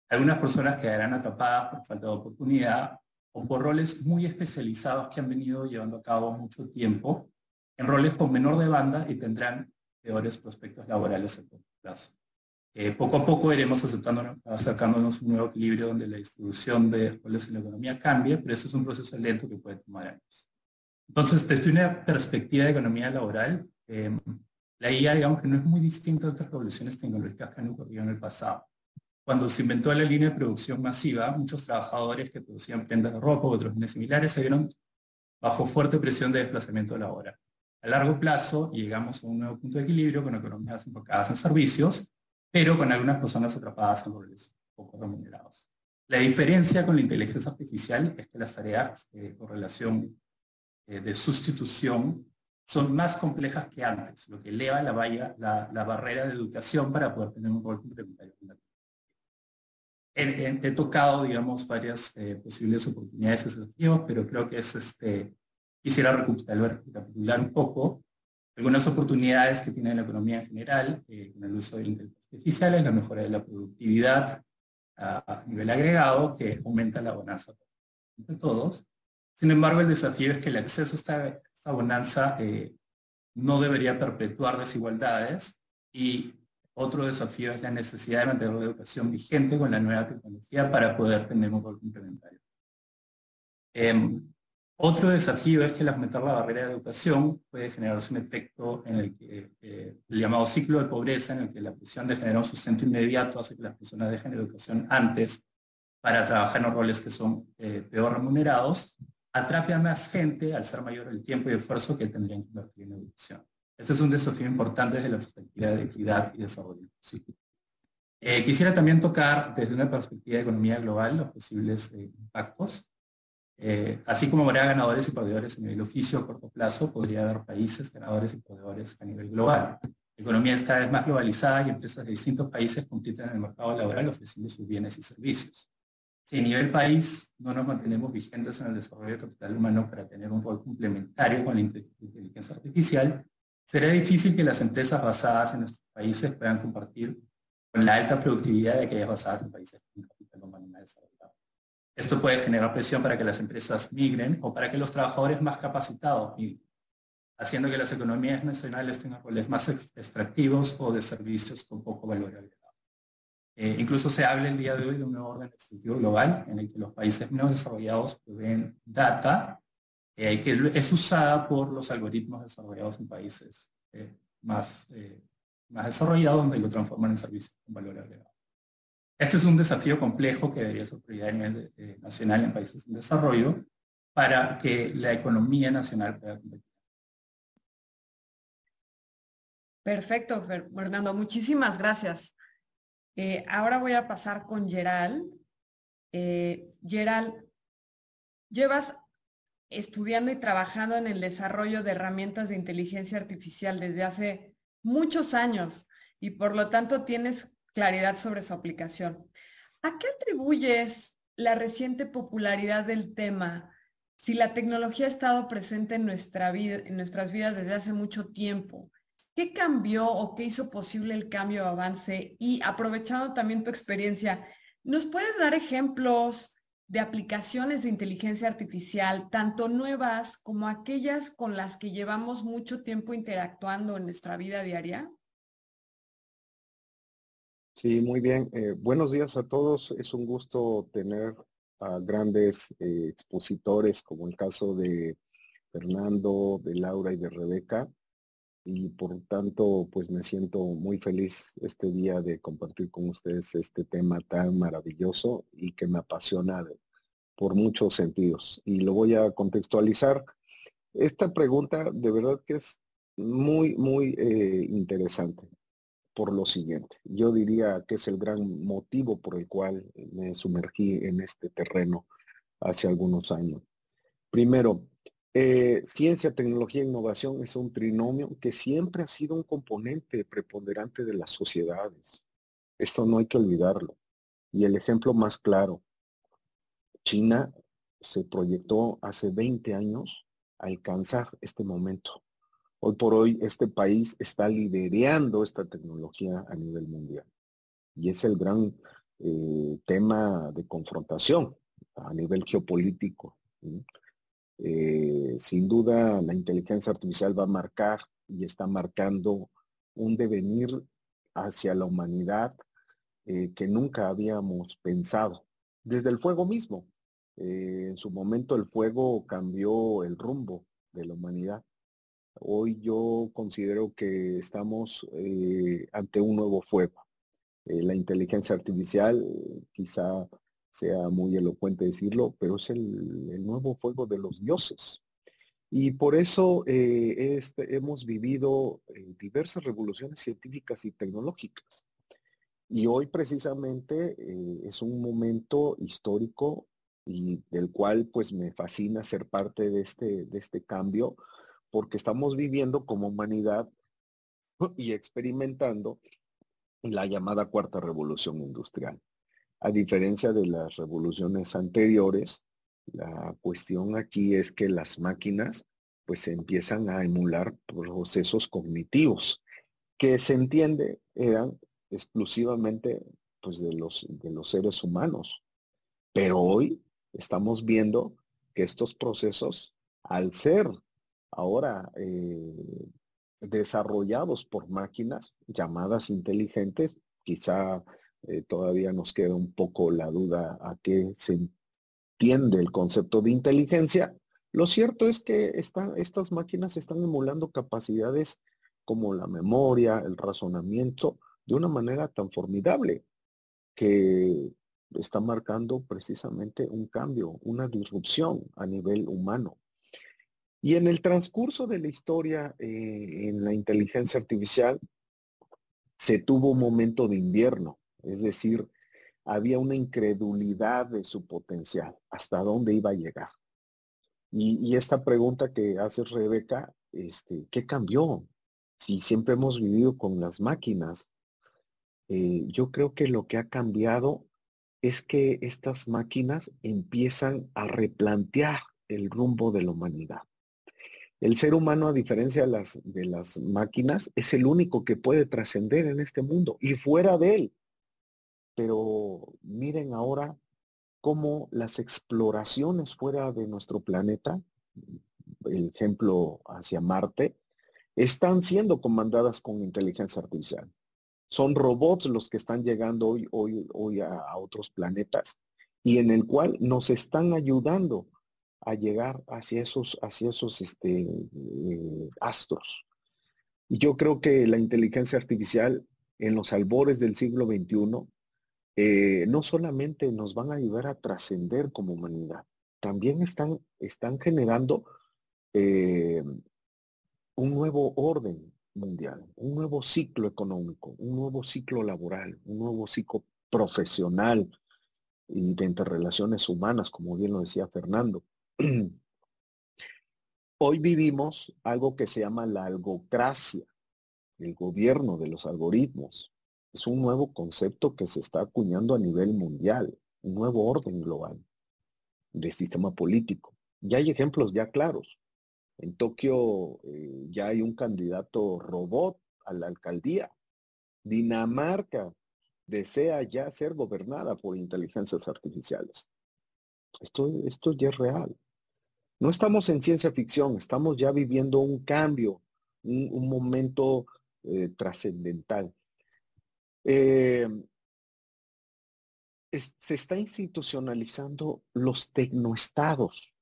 Algunas personas quedarán atrapadas por falta de oportunidad o por roles muy especializados que han venido llevando a cabo mucho tiempo, en roles con menor demanda y tendrán peores prospectos laborales a corto plazo. Eh, poco a poco iremos acercándonos a un nuevo equilibrio donde la distribución de roles en la economía cambie, pero eso es un proceso lento que puede tomar años. Entonces, desde una perspectiva de economía laboral, eh, la IA, digamos que no es muy distinta de otras revoluciones tecnológicas que han ocurrido en el pasado. Cuando se inventó la línea de producción masiva, muchos trabajadores que producían prendas de ropa u otros bienes similares se vieron bajo fuerte presión de desplazamiento laboral. A largo plazo llegamos a un nuevo punto de equilibrio con economías enfocadas en servicios, pero con algunas personas atrapadas en roles poco remunerados. La diferencia con la inteligencia artificial es que las tareas eh, con relación eh, de sustitución son más complejas que antes, lo que eleva la, barrera de educación para poder tener un rol complementario he, tocado, digamos, varias eh, posibles oportunidades y desafíos, pero creo que es, este, quisiera recapitular, un poco algunas oportunidades que tiene la economía en general eh, con el uso de la inteligencia artificial, la mejora de la productividad a, nivel agregado, que aumenta la bonanza de todos. Sin embargo, el desafío es que el acceso a esta, bonanza eh, no debería perpetuar desigualdades y otro desafío es la necesidad de mantener la educación vigente con la nueva tecnología para poder tener un rol complementario. Em, Otro desafío es que al aumentar la barrera de educación puede generarse un efecto en el que eh, el llamado ciclo de pobreza, en el que la presión de generar un sustento inmediato hace que las personas dejen educación antes para trabajar en los roles que son eh, peor remunerados, atrape a más gente al ser mayor el tiempo y esfuerzo que tendrían que invertir en educación. Este es un desafío importante desde la perspectiva de equidad y desarrollo inclusivo. Eh, quisiera también tocar desde una perspectiva de economía global los posibles impactos. Eh, así como habrá ganadores y perdedores a nivel oficio a corto plazo, podría haber países ganadores y perdedores a nivel global. La economía es cada vez más globalizada y empresas de distintos países compiten en el mercado laboral ofreciendo sus bienes y servicios. Si a nivel país no nos mantenemos vigentes en el desarrollo de capital humano para tener un rol complementario con la inteligencia artificial, será difícil que las empresas basadas en nuestros países puedan compartir con la alta productividad de aquellas basadas en países con capital humano desarrollado. Esto puede generar presión para que las empresas migren o para que los trabajadores más capacitados migren, haciendo que las economías nacionales tengan roles más extractivos o de servicios con poco valor agregado. Eh, incluso se habla el día de hoy de un orden executivo global en el que los países menos desarrollados proveen data eh, es usada por los algoritmos desarrollados en países eh, más, más desarrollados donde lo transforman en servicios con valor agregado. Este es un desafío complejo que debería ser prioridad nivel eh, nacional en países en desarrollo para que la economía nacional pueda competir. Perfecto, Fernando. Muchísimas gracias. Eh, ahora voy a pasar con Geral. Eh, Geral, llevas estudiando y trabajando en el desarrollo de herramientas de inteligencia artificial desde hace muchos años y por lo tanto tienes claridad sobre su aplicación. ¿A qué atribuyes la reciente popularidad del tema si la tecnología ha estado presente en, nuestra vida, en nuestras vidas desde hace mucho tiempo? ¿Qué cambió o qué hizo posible el cambio o avance? Y aprovechando también tu experiencia, ¿nos puedes dar ejemplos de aplicaciones de inteligencia artificial, tanto nuevas como aquellas con las que llevamos mucho tiempo interactuando en nuestra vida diaria? Sí, muy bien. Eh, buenos días a todos. Es un gusto tener a grandes eh, expositores como el caso de Fernando, de Laura y de Rebeca. Y por tanto, pues me siento muy feliz este día de compartir con ustedes este tema tan maravilloso y que me apasiona por muchos sentidos. Y lo voy a contextualizar. Esta pregunta de verdad que es muy, muy eh, interesante por lo siguiente. Yo diría que es el gran motivo por el cual me sumergí en este terreno hace algunos años. Primero, eh, ciencia, tecnología e innovación es un trinomio que siempre ha sido un componente preponderante de las sociedades. Esto no hay que olvidarlo. Y el ejemplo más claro, China se proyectó hace 20 años a alcanzar este momento. Hoy por hoy este país está liderando esta tecnología a nivel mundial. Y es el gran eh, tema de confrontación a nivel geopolítico. Eh, sin duda la inteligencia artificial va a marcar y está marcando un devenir hacia la humanidad eh, que nunca habíamos pensado. Desde el fuego mismo. En su momento el fuego cambió el rumbo de la humanidad Hoy yo considero que estamos eh, ante un nuevo fuego. Eh, la inteligencia artificial, quizá sea muy elocuente decirlo, pero es el, nuevo fuego de los dioses. Y por eso eh, este, hemos vivido diversas revoluciones científicas y tecnológicas. Y hoy precisamente es un momento histórico y del cual pues me fascina ser parte de este, de este cambio porque estamos viviendo como humanidad y experimentando la llamada cuarta revolución industrial. A diferencia de las revoluciones anteriores, la cuestión aquí es que las máquinas pues empiezan a emular procesos cognitivos que se entiende eran exclusivamente pues de los, de los seres humanos. Pero hoy estamos viendo que estos procesos, al ser ahora eh, desarrollados por máquinas llamadas inteligentes, quizá eh, todavía nos queda un poco la duda a qué se entiende el concepto de inteligencia, Lo cierto es que estas máquinas están emulando capacidades como la memoria, el razonamiento, de una manera tan formidable que está marcando precisamente un cambio, una disrupción a nivel humano. Y en el transcurso de la historia eh, en la inteligencia artificial se tuvo un momento de invierno, es decir, había una incredulidad de su potencial, hasta dónde iba a llegar. Y, esta pregunta que hace Rebeca, este, ¿qué cambió? Si siempre hemos vivido con las máquinas, eh, yo creo que lo que ha cambiado es que estas máquinas empiezan a replantear el rumbo de la humanidad. El ser humano, a diferencia de las, máquinas, es el único que puede trascender en este mundo y fuera de él. Pero miren ahora cómo las exploraciones fuera de nuestro planeta, el ejemplo hacia Marte, están siendo comandadas con inteligencia artificial. Son robots los que están llegando hoy, hoy, hoy a, otros planetas y en el cual nos están ayudando a llegar hacia esos, hacia esos este, eh, astros. Y yo creo que la inteligencia artificial en los albores del siglo XXI eh, no solamente nos van a ayudar a trascender como humanidad, también están, están generando eh, un nuevo orden, mundial, un nuevo ciclo económico, un nuevo ciclo laboral, un nuevo ciclo profesional y de interrelaciones humanas, como bien lo decía Fernando. Hoy vivimos algo que se llama la algocracia, el gobierno de los algoritmos. Es un nuevo concepto que se está acuñando a nivel mundial, un nuevo orden global de sistema político. Y hay ejemplos ya claros. En Tokio eh, ya hay un candidato robot a la alcaldía. Dinamarca desea ya ser gobernada por inteligencias artificiales. Esto, esto ya es real. No estamos en ciencia ficción, estamos ya viviendo un cambio, un, momento eh, trascendental. Eh, se está institucionalizando los tecnoestados.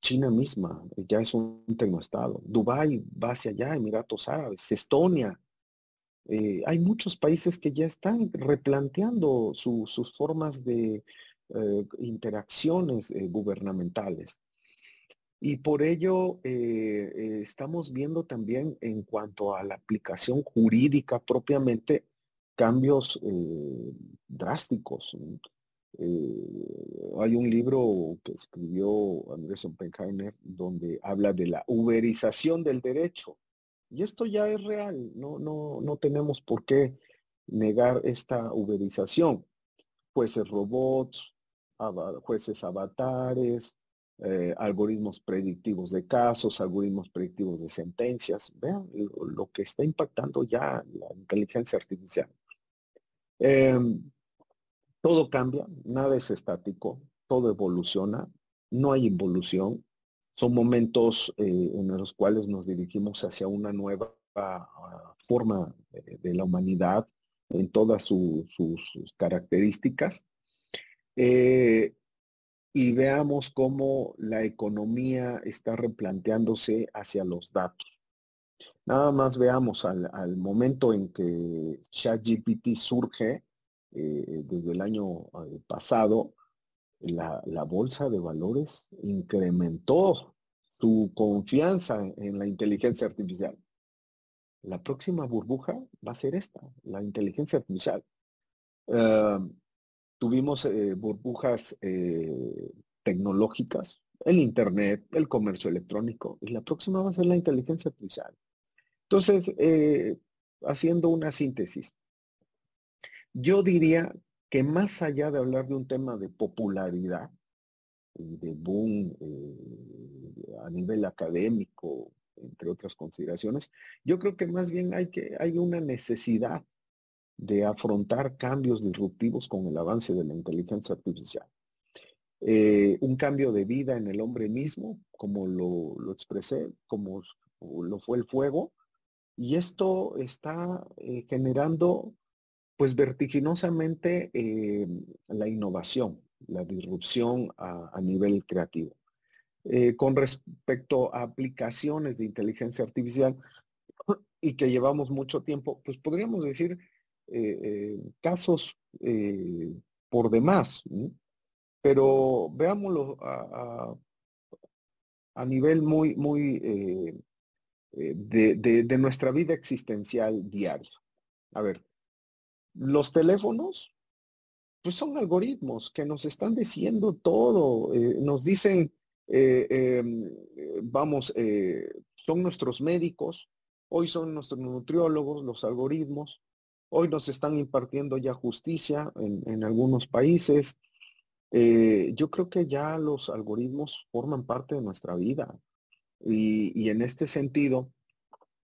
China misma ya es un tecnoestado. Dubái va hacia allá, Emiratos Árabes, Estonia. Eh, hay muchos países que ya están replanteando sus formas de eh, interacciones eh, gubernamentales. Y por ello estamos viendo también en cuanto a la aplicación jurídica propiamente cambios drásticos. Eh, hay un libro que escribió Andrés Oppenheimer donde habla de la uberización del derecho. Y esto ya es real, no, no, no tenemos por qué negar esta uberización. Jueces robots, jueces avatares, eh, algoritmos predictivos de casos, algoritmos predictivos de sentencias. Vean lo, que está impactando ya la inteligencia artificial. Em, todo cambia, nada es estático, todo evoluciona, no hay involución. Son momentos eh, en los cuales nos dirigimos hacia una nueva ah, forma de, la humanidad en todas sus características. Eh, y veamos cómo la economía está replanteándose hacia los datos. Nada más veamos al, al momento en que ChatGPT surge, eh, desde el año eh, pasado, la, bolsa de valores incrementó su confianza en la inteligencia artificial. La próxima burbuja va a ser esta, la inteligencia artificial. Eh, tuvimos burbujas tecnológicas, el Internet, el comercio electrónico, y la próxima va a ser la inteligencia artificial. Entonces, haciendo una síntesis, yo diría que más allá de hablar de un tema de popularidad y de boom eh, a nivel académico, entre otras consideraciones, yo creo que más bien hay, que, hay una necesidad de afrontar cambios disruptivos con el avance de la inteligencia artificial. Eh, un cambio de vida en el hombre mismo, como lo, expresé, como lo fue el fuego, y esto está eh, generando pues vertiginosamente eh, la innovación, la disrupción a, nivel creativo. eh, con respecto a aplicaciones de inteligencia artificial y que llevamos mucho tiempo, pues podríamos decir eh, casos por demás. Pero veámoslo a, nivel muy, muy de nuestra vida existencial diaria. A ver, los teléfonos pues son algoritmos que nos están diciendo todo, eh, nos dicen, eh, em, vamos, eh, son nuestros médicos, hoy son nuestros nutriólogos, los algoritmos, hoy nos están impartiendo ya justicia en, algunos países. yo creo que ya los algoritmos forman parte de nuestra vida y, en este sentido,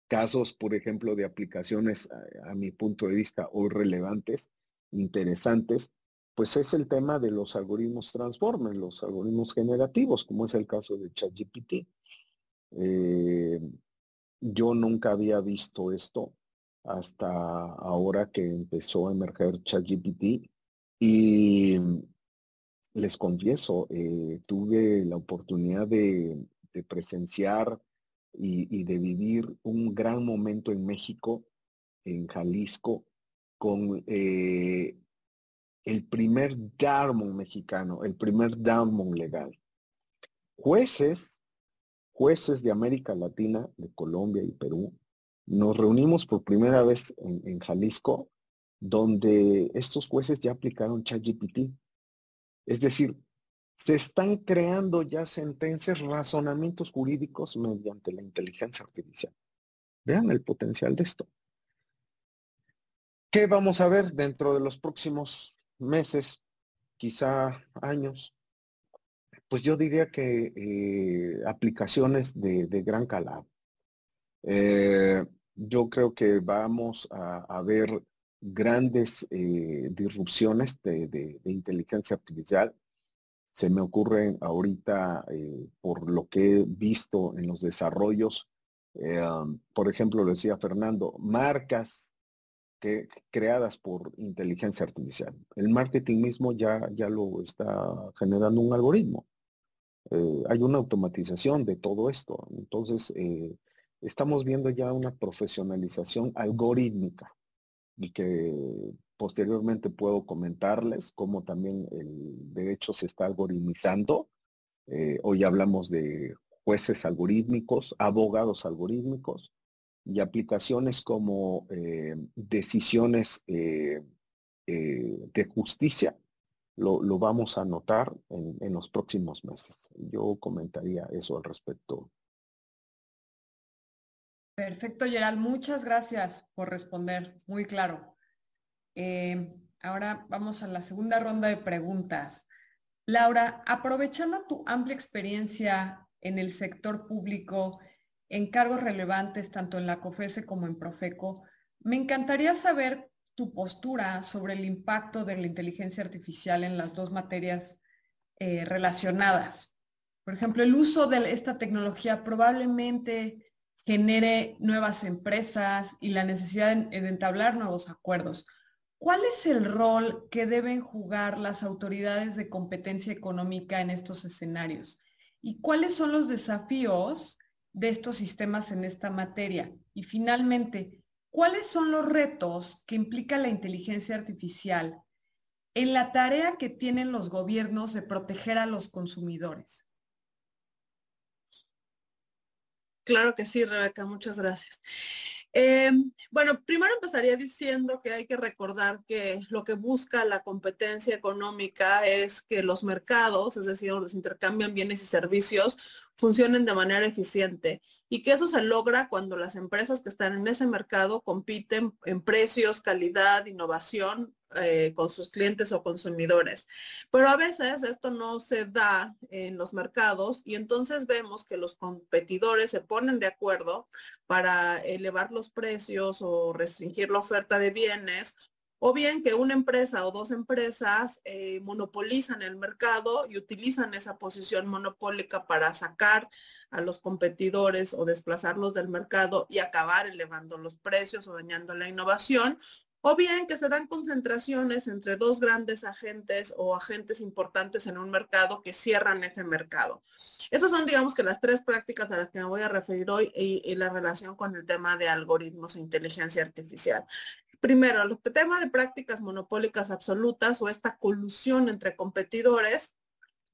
casos, por ejemplo, de aplicaciones, a mi punto de vista, hoy relevantes, interesantes, pues es el tema de los algoritmos transformer, los algoritmos generativos, como es el caso de ChatGPT. Eh, yo nunca había visto esto hasta ahora que empezó a emerger ChatGPT y les confieso, eh, tuve la oportunidad de, presenciar y, de vivir un gran momento en México, en Jalisco, con eh, el primer Darmon mexicano, el primer Darmon legal. Jueces, jueces de América Latina, de Colombia y Perú, nos reunimos por primera vez en, Jalisco, donde estos jueces ya aplicaron ChatGPT. Es decir, se están creando ya sentencias, razonamientos jurídicos mediante la inteligencia artificial. Vean el potencial de esto. ¿Qué vamos a ver dentro de los próximos meses, quizá años? Pues yo diría que eh, aplicaciones de, gran calado. Eh, yo creo que vamos a, ver grandes eh, disrupciones de, inteligencia artificial. Se me ocurren ahorita, por lo que he visto en los desarrollos, por ejemplo, lo decía Fernando, marcas que, creadas por inteligencia artificial. El marketing mismo ya, ya lo está generando un algoritmo. Eh, hay una automatización de todo esto. Entonces, eh, estamos viendo ya una profesionalización algorítmica y que posteriormente puedo comentarles cómo también el derecho se está algoritmizando. Eh, hoy hablamos de jueces algorítmicos, abogados algorítmicos, y aplicaciones como eh, decisiones eh, de justicia, lo, vamos a notar en, los próximos meses. Yo comentaría eso al respecto. Perfecto, Gerald. Muchas gracias por responder. Muy claro. Ahora vamos a la segunda ronda de preguntas. Laura, aprovechando tu amplia experiencia en el sector público, en cargos relevantes tanto en la COFESE como en Profeco, me encantaría saber tu postura sobre el impacto de la inteligencia artificial en las dos materias eh, relacionadas. Por ejemplo, el uso de esta tecnología probablemente genere nuevas empresas y la necesidad de entablar nuevos acuerdos. ¿Cuál es el rol que deben jugar las autoridades de competencia económica en estos escenarios? ¿Y cuáles son los desafíos de estos sistemas en esta materia? Y finalmente, ¿cuáles son los retos que implica la inteligencia artificial en la tarea que tienen los gobiernos de proteger a los consumidores? Claro que sí, Rebeca, muchas gracias. Eh, bueno, primero empezaría diciendo que hay que recordar que lo que busca la competencia económica es que los mercados, es decir, donde se intercambian bienes y servicios, funcionen de manera eficiente y que eso se logra cuando las empresas que están en ese mercado compiten en precios, calidad, innovación eh, con sus clientes o consumidores. Pero a veces esto no se da en los mercados y entonces vemos que los competidores se ponen de acuerdo para elevar los precios o restringir la oferta de bienes o bien que una empresa o dos empresas eh, monopolizan el mercado y utilizan esa posición monopólica para sacar a los competidores o desplazarlos del mercado y acabar elevando los precios o dañando la innovación, o bien que se dan concentraciones entre dos grandes agentes o agentes importantes en un mercado que cierran ese mercado. Esas son, digamos que las tres prácticas a las que me voy a referir hoy y, y la relación con el tema de algoritmos e inteligencia artificial. Primero, el tema de prácticas monopólicas absolutas o esta colusión entre competidores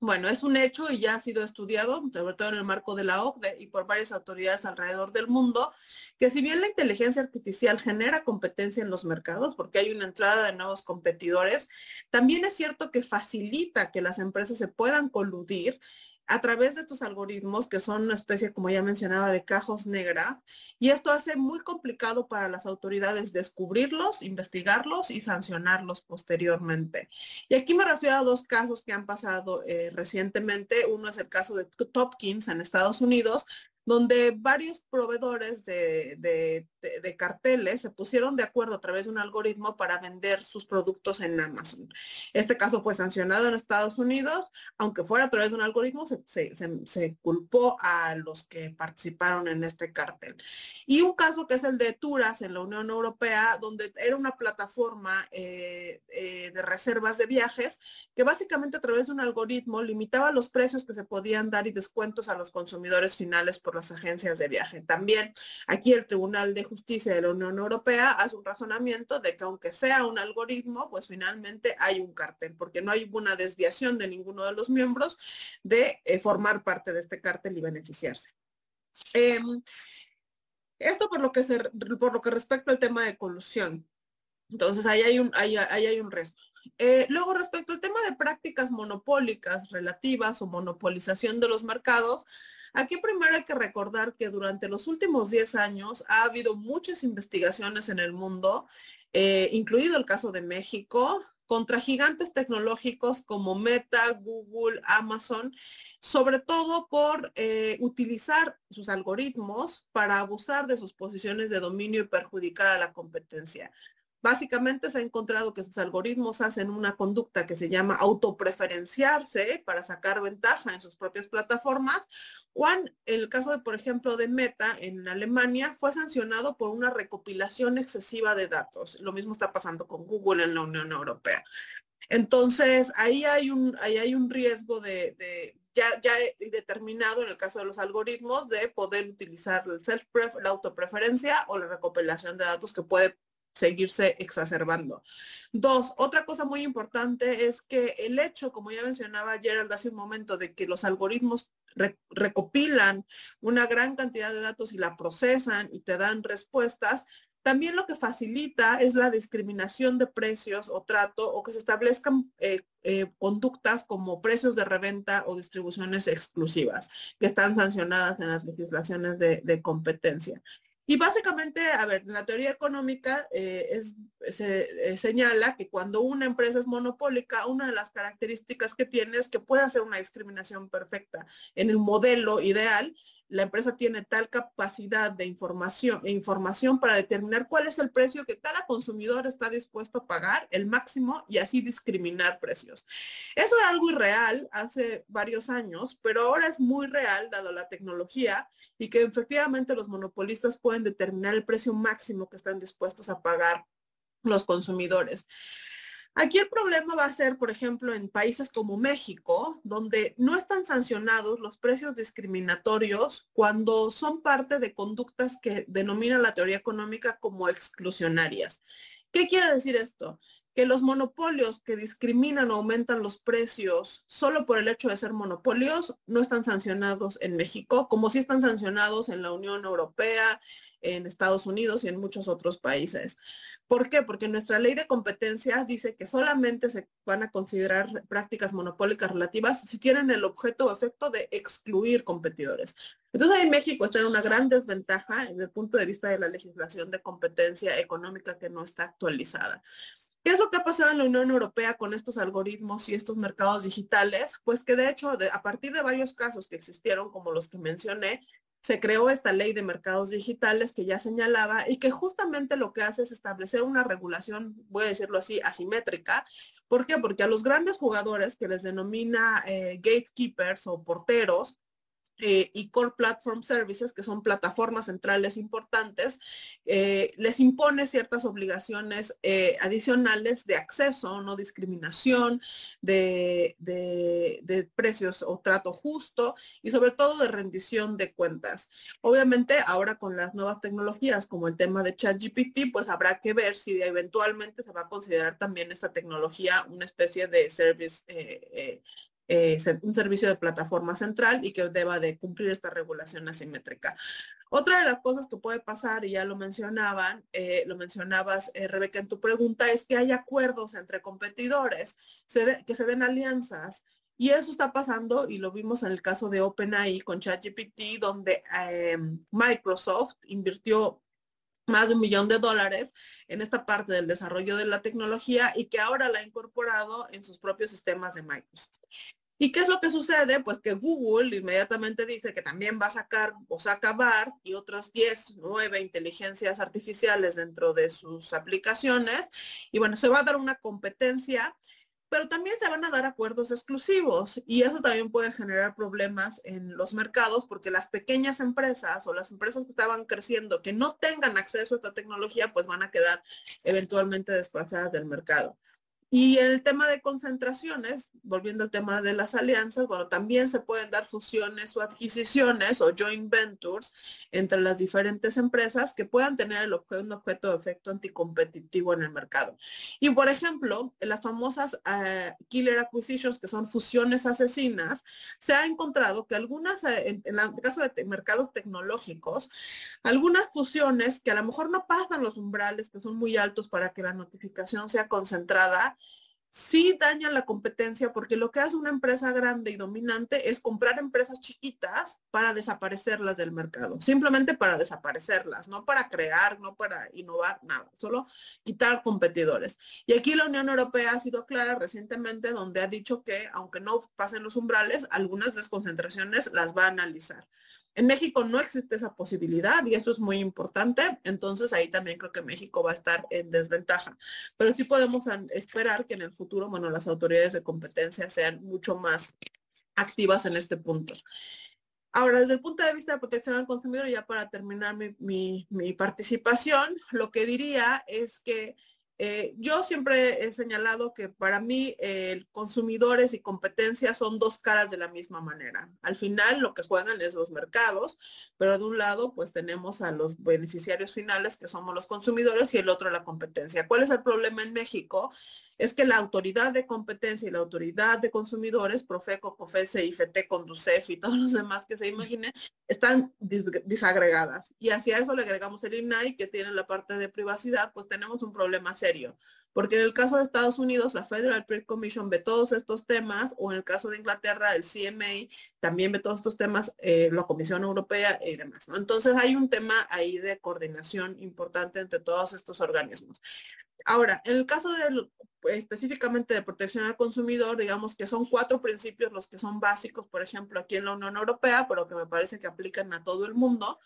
bueno, es un hecho y ya ha sido estudiado, sobre todo en el marco de la OCDE y por varias autoridades alrededor del mundo, que si bien la inteligencia artificial genera competencia en los mercados, porque hay una entrada de nuevos competidores, también es cierto que facilita que las empresas se puedan coludir a través de estos algoritmos que son una especie, como ya mencionaba, de cajos negra, y esto hace muy complicado para las autoridades descubrirlos, investigarlos y sancionarlos posteriormente. Y aquí me refiero a dos casos que han pasado eh, recientemente. Uno es el caso de Topkins en Estados Unidos, donde varios proveedores de, carteles se pusieron de acuerdo a través de un algoritmo para vender sus productos en Amazon. Este caso fue sancionado en Estados Unidos, aunque fuera a través de un algoritmo, se, culpó a los que participaron en este cartel. Y un caso que es el de Turas en la Unión Europea, donde era una plataforma eh, eh, de reservas de viajes que básicamente a través de un algoritmo limitaba los precios que se podían dar y descuentos a los consumidores finales las agencias de viaje. También aquí el Tribunal de Justicia de la Unión Europea hace un razonamiento de que aunque sea un algoritmo, pues finalmente hay un cartel, porque no hay una desviación de ninguno de los miembros de eh, formar parte de este cartel y beneficiarse. Em, esto por lo que se, por lo que respecta al tema de colusión. Entonces ahí hay un, ahí, hay un resto. Eh, luego, respecto al tema de prácticas monopólicas relativas o monopolización de los mercados, Aquí primero hay que recordar que durante los últimos 10 años ha habido muchas investigaciones en el mundo, eh, incluido el caso de México, contra gigantes tecnológicos como Meta, Google, Amazon, sobre todo por eh, utilizar sus algoritmos para abusar de sus posiciones de dominio y perjudicar a la competencia. Básicamente se ha encontrado que sus algoritmos hacen una conducta que se llama autopreferenciarse para sacar ventaja en sus propias plataformas. Juan, el caso de, por ejemplo, de Meta en Alemania, fue sancionado por una recopilación excesiva de datos. Lo mismo está pasando con Google en la Unión Europea. Entonces, ahí hay un, ahí hay un riesgo de, de ya, ya determinado en el caso de los algoritmos de poder utilizar el self la autopreferencia o la recopilación de datos que puede seguirse exacerbando. Dos, otra cosa muy importante es que el hecho, como ya mencionaba Gerald hace un momento, de que los algoritmos recopilan una gran cantidad de datos y la procesan y te dan respuestas, también lo que facilita es la discriminación de precios o trato o que se establezcan eh, eh, conductas como precios de reventa o distribuciones exclusivas que están sancionadas en las legislaciones de competencia. Y básicamente, a ver, la teoría económica eh, se eh, señala que cuando una empresa es monopólica, una de las características que tiene es que puede hacer una discriminación perfecta. En el modelo ideal, la empresa tiene tal capacidad de información, información para determinar cuál es el precio que cada consumidor está dispuesto a pagar, el máximo, y así discriminar precios. Eso era algo irreal hace varios años, pero ahora es muy real dado la tecnología y que efectivamente los monopolistas pueden determinar el precio máximo que están dispuestos a pagar los consumidores. Aquí el problema va a ser, por ejemplo, en países como México, donde no están sancionados los precios discriminatorios cuando son parte de conductas que denomina la teoría económica como exclusionarias. ¿Qué quiere decir esto? que los monopolios que discriminan o aumentan los precios solo por el hecho de ser monopolios no están sancionados en México, como sí están sancionados en la Unión Europea, en Estados Unidos y en muchos otros países. ¿Por qué? Porque nuestra ley de competencia dice que solamente se van a considerar prácticas monopólicas relativas si tienen el objeto o efecto de excluir competidores. Entonces ahí México está una gran desventaja desde el punto de vista de la legislación de competencia económica que no está actualizada. ¿Qué es lo que ha pasado en la Unión Europea con estos algoritmos y estos mercados digitales? Pues que de hecho, a partir de varios casos que existieron, como los que mencioné, se creó esta ley de mercados digitales que ya señalaba y que justamente lo que hace es establecer una regulación, voy a decirlo así, asimétrica. ¿Por qué? Porque a los grandes jugadores que les denomina eh, gatekeepers o porteros, eh, y Core Platform Services, que son plataformas centrales importantes, eh, les impone ciertas obligaciones eh, adicionales de acceso, no discriminación, de, de, precios o trato justo y sobre todo de rendición de cuentas. Obviamente ahora con las nuevas tecnologías como el tema de ChatGPT, pues habrá que ver si eventualmente se va a considerar también esta tecnología una especie de service eh, un servicio de plataforma central y que deba de cumplir esta regulación asimétrica. Otra de las cosas que puede pasar, y ya lo mencionaban, eh, lo mencionabas, eh, Rebeca, en tu pregunta, es que hay acuerdos entre competidores, que se den alianzas. Y eso está pasando, y lo vimos en el caso de OpenAI con ChatGPT, donde Microsoft invirtió más de un millón de dólares en esta parte del desarrollo de la tecnología y que ahora la ha incorporado en sus propios sistemas de Microsoft. ¿Y qué es lo que sucede? Pues que Google inmediatamente dice que también va a sacar o saca BAR y otras 10, 9 inteligencias artificiales dentro de sus aplicaciones. Y bueno, se va a dar una competencia, pero también se van a dar acuerdos exclusivos. Y eso también puede generar problemas en los mercados porque las pequeñas empresas o las empresas que estaban creciendo que no tengan acceso a esta tecnología, pues van a quedar eventualmente desplazadas del mercado. Y el tema de concentraciones, volviendo al tema de las alianzas, bueno, también se pueden dar fusiones o adquisiciones o joint ventures entre las diferentes empresas que puedan tener un objeto de efecto anticompetitivo en el mercado. Y por ejemplo, las famosas eh, killer acquisitions, que son fusiones asesinas, se ha encontrado que algunas, eh, en, el caso de mercados tecnológicos, algunas fusiones que a lo mejor no pasan los umbrales, que son muy altos para que la notificación sea concentrada, sí daña la competencia porque lo que hace una empresa grande y dominante es comprar empresas chiquitas para desaparecerlas del mercado, simplemente para desaparecerlas, no para crear, no para innovar, nada, solo quitar competidores. Y aquí la Unión Europea ha sido clara recientemente donde ha dicho que aunque no pasen los umbrales, algunas desconcentraciones las va a analizar. En México no existe esa posibilidad y eso es muy importante, entonces ahí también creo que México va a estar en desventaja. Pero sí podemos esperar que en el futuro, bueno, las autoridades de competencia sean mucho más activas en este punto. Ahora, desde el punto de vista de protección al consumidor, ya para terminar mi, mi participación, lo que diría es que eh, yo siempre he señalado que para mí eh, consumidores y competencia son dos caras de la misma manera. Al final lo que juegan es los mercados, pero de un lado pues tenemos a los beneficiarios finales que somos los consumidores y el otro la competencia. ¿Cuál es el problema en México? Es que la autoridad de competencia y la autoridad de consumidores, Profeco, COFESE, IFT, Conducef y todos los demás que se imaginen, están disagregadas. Y hacia eso le agregamos el INAI que tiene la parte de privacidad, pues tenemos un problema serio porque en el caso de Estados Unidos, la Federal Trade Commission ve todos estos temas, o en el caso de Inglaterra, el CMA también ve todos estos temas, eh, la Comisión Europea y demás. Entonces hay un tema ahí de coordinación importante entre todos estos organismos. Ahora, en el caso de específicamente de protección al consumidor, digamos que son cuatro principios los que son básicos, por ejemplo, aquí en la Unión Europea, pero que me parece que aplican a todo el mundo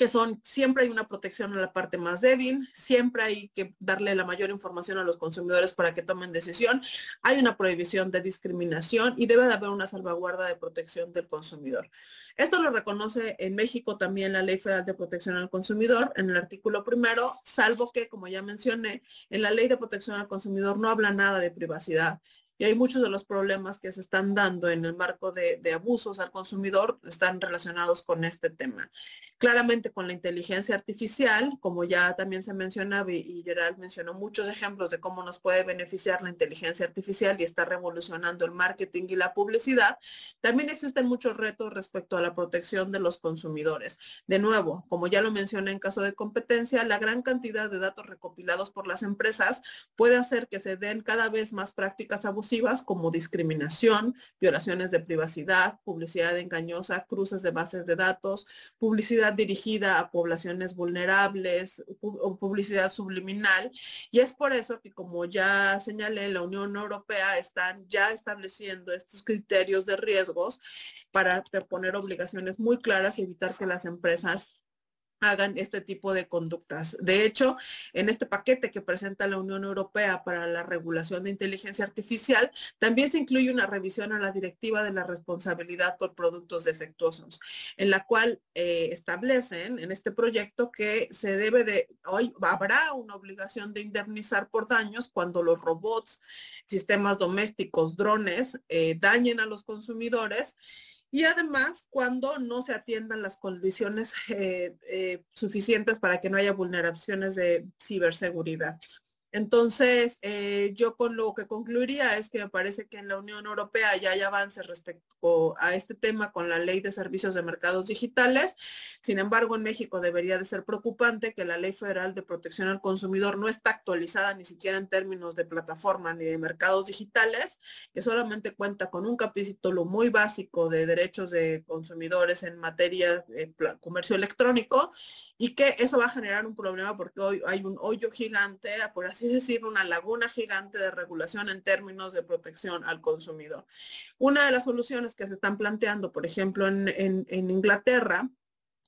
que son, siempre hay una protección a la parte más débil, siempre hay que darle la mayor información a los consumidores para que tomen decisión, hay una prohibición de discriminación y debe de haber una salvaguarda de protección del consumidor. Esto lo reconoce en México también la Ley Federal de Protección al Consumidor en el artículo primero, salvo que, como ya mencioné, en la Ley de Protección al Consumidor no habla nada de privacidad y hay muchos de los problemas que se están dando en el marco de, abusos al consumidor están relacionados con este tema. Claramente con la inteligencia artificial, como ya también se mencionaba y, Gerald mencionó muchos ejemplos de cómo nos puede beneficiar la inteligencia artificial y está revolucionando el marketing y la publicidad, también existen muchos retos respecto a la protección de los consumidores. De nuevo, como ya lo mencioné en caso de competencia, la gran cantidad de datos recopilados por las empresas puede hacer que se den cada vez más prácticas abusivas como discriminación, violaciones de privacidad, publicidad engañosa, cruces de bases de datos, publicidad dirigida a poblaciones vulnerables publicidad subliminal. Y es por eso que, como ya señalé, la Unión Europea están ya estableciendo estos criterios de riesgos para poner obligaciones muy claras y evitar que las empresas hagan este tipo de conductas. De hecho, en este paquete que presenta la Unión Europea para la regulación de inteligencia artificial, también se incluye una revisión a la directiva de la responsabilidad por productos defectuosos, en la cual eh, establecen en este proyecto que se debe de, hoy habrá una obligación de indemnizar por daños cuando los robots, sistemas domésticos, drones, eh, dañen a los consumidores y además cuando no se atiendan las condiciones eh, eh, suficientes para que no haya vulneraciones de ciberseguridad. Entonces, eh, yo con lo que concluiría es que me parece que en la Unión Europea ya hay avances respecto a este tema con la ley de servicios de mercados digitales. Sin embargo, en México debería de ser preocupante que la ley federal de protección al consumidor no está actualizada ni siquiera en términos de plataforma ni de mercados digitales, que solamente cuenta con un capítulo muy básico de derechos de consumidores en materia de comercio electrónico y que eso va a generar un problema porque hoy hay un hoyo gigante, por así decir, una laguna gigante de regulación en términos de protección al consumidor. Una de las soluciones que se están planteando, por ejemplo, en, Inglaterra,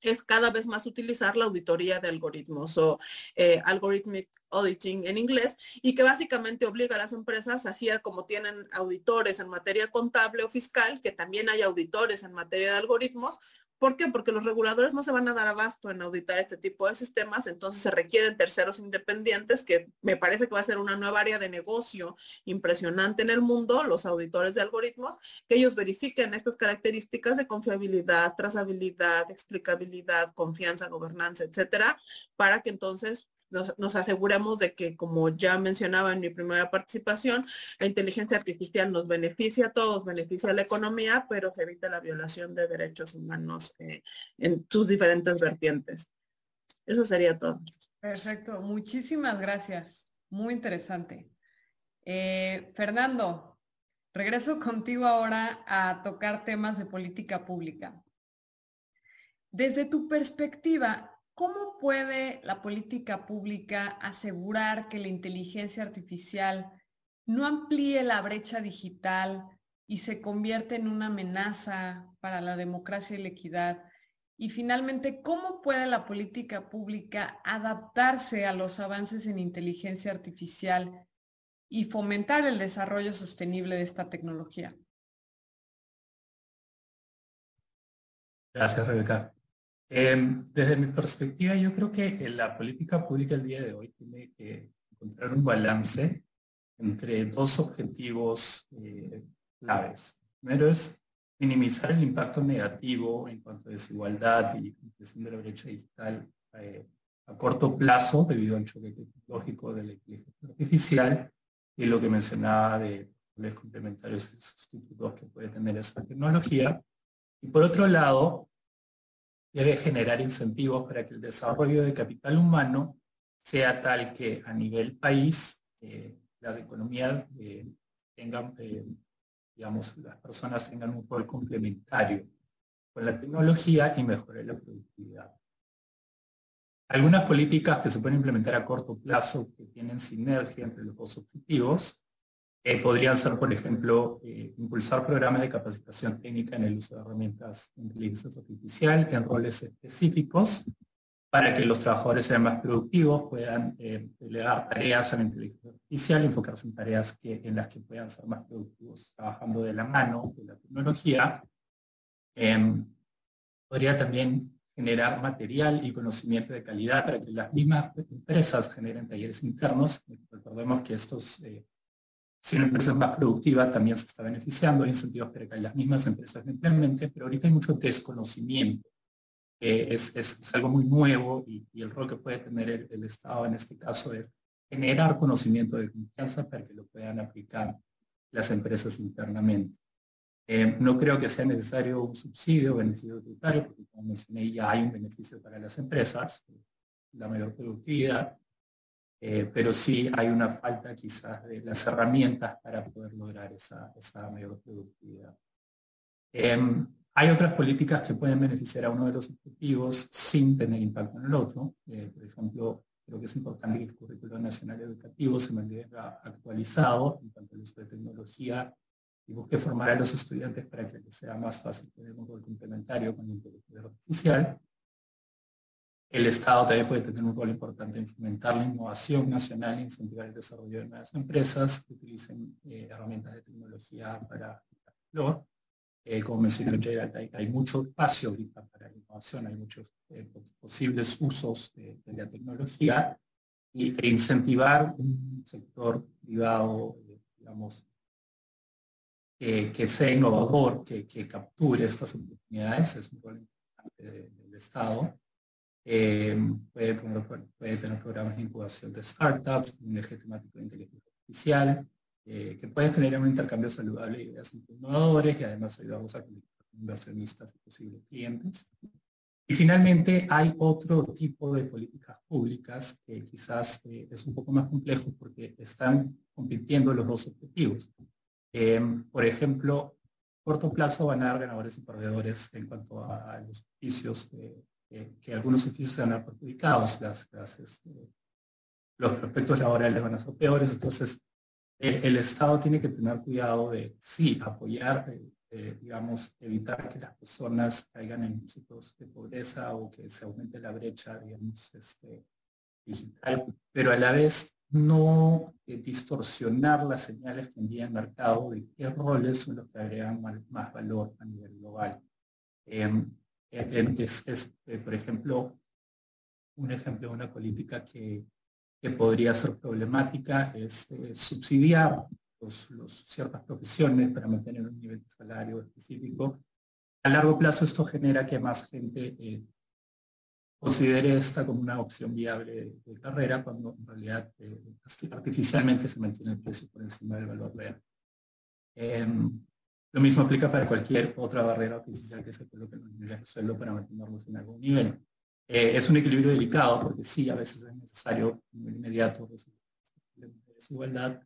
es cada vez más utilizar la auditoría de algoritmos o eh, algorithmic auditing en inglés y que básicamente obliga a las empresas, así como tienen auditores en materia contable o fiscal, que también hay auditores en materia de algoritmos, ¿Por qué? Porque los reguladores no se van a dar abasto en auditar este tipo de sistemas, entonces se requieren terceros independientes, que me parece que va a ser una nueva área de negocio impresionante en el mundo, los auditores de algoritmos, que ellos verifiquen estas características de confiabilidad, trazabilidad, explicabilidad, confianza, gobernanza, etcétera, para que entonces nos, aseguremos de que, como ya mencionaba en mi primera participación, la inteligencia artificial nos beneficia a todos, beneficia a la economía, pero se evita la violación de derechos humanos eh, en sus diferentes vertientes. Eso sería todo. Perfecto, muchísimas gracias. Muy interesante. Eh, Fernando, regreso contigo ahora a tocar temas de política pública. Desde tu perspectiva, ¿Cómo puede la política pública asegurar que la inteligencia artificial no amplíe la brecha digital y se convierte en una amenaza para la democracia y la equidad? Y finalmente, ¿cómo puede la política pública adaptarse a los avances en inteligencia artificial y fomentar el desarrollo sostenible de esta tecnología? Gracias, Rebeca. Em, desde mi perspectiva, yo creo que la política pública el día de hoy tiene que encontrar un balance entre dos objetivos eh, claves. Primero es minimizar el impacto negativo en cuanto a desigualdad y impresión de la brecha digital eh, a corto plazo debido al choque tecnológico de la inteligencia artificial y lo que mencionaba de los complementarios y sustitutos que puede tener esa tecnología. Y por otro lado, debe generar incentivos para que el desarrollo de capital humano sea tal que a nivel país eh, las economías eh, tengan, eh, digamos, las personas tengan un rol complementario con la tecnología y mejore la productividad. Algunas políticas que se pueden implementar a corto plazo que tienen sinergia entre los dos objetivos eh, podrían ser, por ejemplo, eh, impulsar programas de capacitación técnica en el uso de herramientas de inteligencia artificial en roles específicos para que los trabajadores sean más productivos, puedan eh, delegar tareas a la inteligencia artificial, enfocarse en tareas que, en las que puedan ser más productivos trabajando de la mano de la tecnología. Em, podría también generar material y conocimiento de calidad para que las mismas empresas generen talleres internos. Recordemos que estos si una empresa es más productiva, también se está beneficiando, hay incentivos para que las mismas empresas implementen, pero ahorita hay mucho desconocimiento. es, es, algo muy nuevo y, el rol que puede tener el, Estado en este caso es generar conocimiento de confianza para que lo puedan aplicar las empresas internamente. Eh, no creo que sea necesario un subsidio o beneficio tributario, porque como mencioné ya hay un beneficio para las empresas, la mayor productividad, eh, pero sí hay una falta quizás de las herramientas para poder lograr esa, esa mayor productividad. Em, hay otras políticas que pueden beneficiar a uno de los objetivos sin tener impacto en el otro. Eh, por ejemplo, creo que es importante que el currículo nacional educativo se mantenga actualizado en cuanto al uso de tecnología y busque formar a los estudiantes para que sea más fácil tener un rol complementario con la inteligencia artificial. El Estado también puede tener un rol importante en fomentar la innovación nacional e incentivar el desarrollo de nuevas empresas que utilicen eh, herramientas de tecnología para el eh, como mencioné hay, mucho espacio ahorita para la innovación, hay muchos eh, posibles usos de, la tecnología y, e incentivar un sector privado, digamos, que sea innovador, que, que, capture estas oportunidades, es un rol importante del Estado eh, puede, tener programas de incubación de startups, un eje temático de inteligencia artificial, eh, que puede generar un intercambio saludable de ideas innovadores y además ayudamos a inversionistas y posibles clientes. Y finalmente hay otro tipo de políticas públicas que quizás eh, es un poco más complejo porque están compitiendo los dos objetivos. por ejemplo, corto plazo van a dar ganadores y perdedores en cuanto a, los de que algunos oficios se van a perjudicados, las, este, los prospectos laborales van a ser peores, entonces el, Estado tiene que tener cuidado de, sí, apoyar, eh, eh, digamos, evitar que las personas caigan en situaciones de pobreza o que se aumente la brecha, digamos, este, digital, pero a la vez no eh, distorsionar las señales que envía el mercado de qué roles son los que agregan más, valor a nivel global. Em, es, eh, por ejemplo, un ejemplo de una política que, podría ser problemática es eh, subsidiar los, ciertas profesiones para mantener un nivel de salario específico. A largo plazo esto genera que más gente eh, considere esta como una opción viable de, carrera cuando en realidad artificialmente se mantiene el precio por encima del valor real. Lo mismo aplica para cualquier otra barrera artificial que se coloque en de sueldo para mantenerlos en algún nivel. Eh, es un equilibrio delicado porque sí, a veces es necesario un inmediato de desigualdad,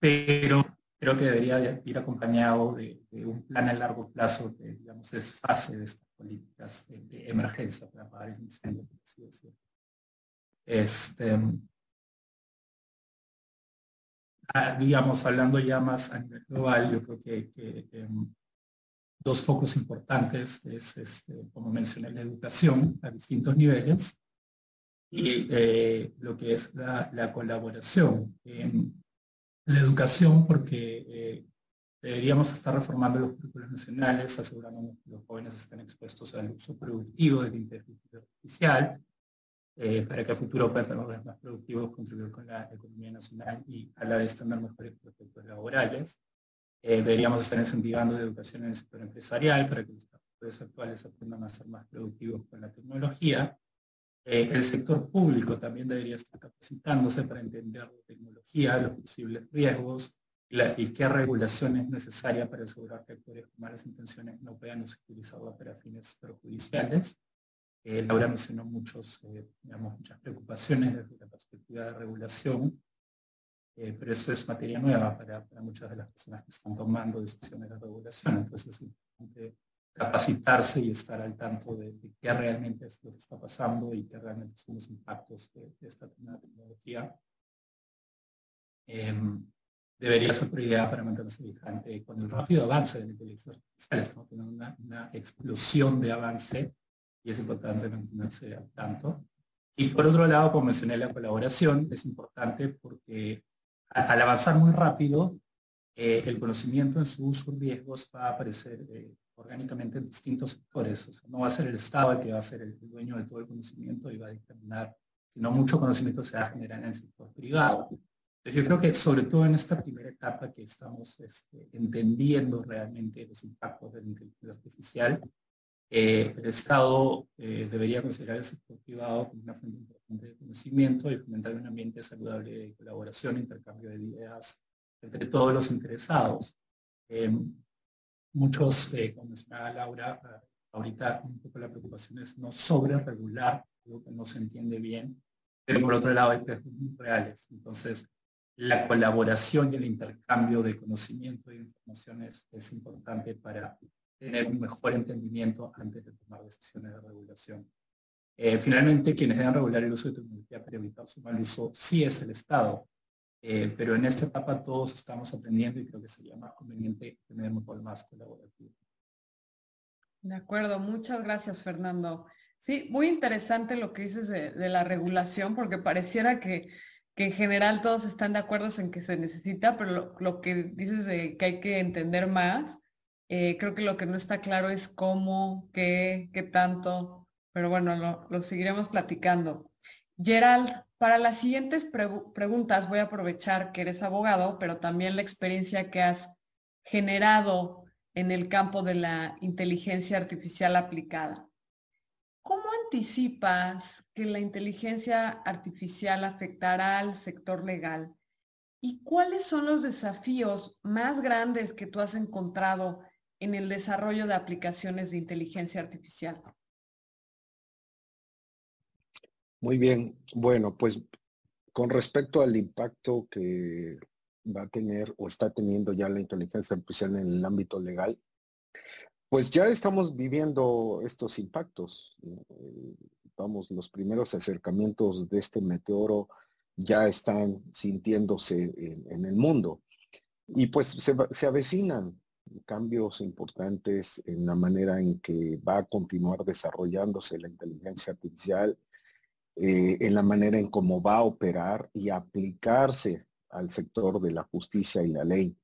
pero creo que debería ir acompañado de, un plan a largo plazo que, digamos, es fase de estas políticas de, emergencia para apagar el incendio, Este, Digamos, hablando ya más a nivel global, yo creo que, em, dos focos importantes es, este, como mencioné, la educación a distintos niveles y eh, lo que es la, colaboración. en la educación, porque eh, deberíamos estar reformando los currículos nacionales, asegurando que los jóvenes estén expuestos al uso productivo de la inteligencia artificial, eh, para que a futuro puedan tener más productivos, contribuir con la economía nacional y a la vez tener mejores prospectos laborales. Eh, deberíamos estar incentivando la educación en el sector empresarial para que los trabajadores actuales aprendan a ser más productivos con la tecnología. Eh, el sector público también debería estar capacitándose para entender la tecnología, los posibles riesgos y, qué regulación es necesaria para asegurar que actores con malas intenciones no puedan utilizarla para fines perjudiciales. Eh, Laura mencionó muchos, eh, digamos, muchas preocupaciones desde la perspectiva de regulación, eh, pero eso es materia nueva para, muchas de las personas que están tomando decisiones de regulación. Entonces es importante capacitarse y estar al tanto de, qué realmente es lo que está pasando y qué realmente son los impactos de, esta tecnología. Em, debería ser prioridad para mantenerse vigente con el rápido avance de la inteligencia artificial. Estamos teniendo una, una explosión de avance y es importante mantenerse al tanto. Y por otro lado, como mencioné, la colaboración es importante porque al avanzar muy rápido, eh, el conocimiento en su uso y riesgos va a aparecer eh, orgánicamente en distintos sectores. No va a ser el Estado el que va a ser el dueño de todo el conocimiento y va a determinar, sino mucho conocimiento se va a generar en el sector privado. Entonces yo creo que sobre todo en esta primera etapa que estamos este, entendiendo realmente los impactos de la inteligencia artificial, eh, el Estado eh, debería considerar el sector privado como una fuente importante de conocimiento y fomentar un ambiente saludable de colaboración, intercambio de ideas entre todos los interesados. Em, muchos, eh, como mencionaba Laura, ahorita un poco la preocupación es no sobre regular, algo que no se entiende bien, pero por otro lado hay muy reales. Entonces, la colaboración y el intercambio de conocimiento e información es importante para tener un mejor entendimiento antes de tomar decisiones de regulación. Eh, finalmente, quienes deben regular el uso de tecnología para evitar su mal uso sí es el Estado, eh, pero en esta etapa todos estamos aprendiendo y creo que sería más conveniente tener un rol más colaborativo. De acuerdo, muchas gracias Fernando. Sí, muy interesante lo que dices de, la regulación, porque pareciera que, en general todos están de acuerdo en que se necesita, pero lo, que dices de que hay que entender más, eh, creo que lo que no está claro es cómo, qué, qué tanto, pero bueno, lo, lo seguiremos platicando. Gerald, para las siguientes preguntas voy a aprovechar que eres abogado, pero también la experiencia que has generado en el campo de la inteligencia artificial aplicada. ¿Cómo anticipas que la inteligencia artificial afectará al sector legal? ¿Y cuáles son los desafíos más grandes que tú has encontrado en el desarrollo de aplicaciones de inteligencia artificial? Muy bien. Bueno, pues con respecto al impacto que va a tener o está teniendo ya la inteligencia artificial en el ámbito legal, pues ya estamos viviendo estos impactos. Eh, vamos, los primeros acercamientos de este meteoro ya están sintiéndose en, el mundo. Y pues se, se, avecinan cambios importantes en la manera en que va a continuar desarrollándose la inteligencia artificial eh, en la manera en cómo va a operar y aplicarse al sector de la justicia y la ley.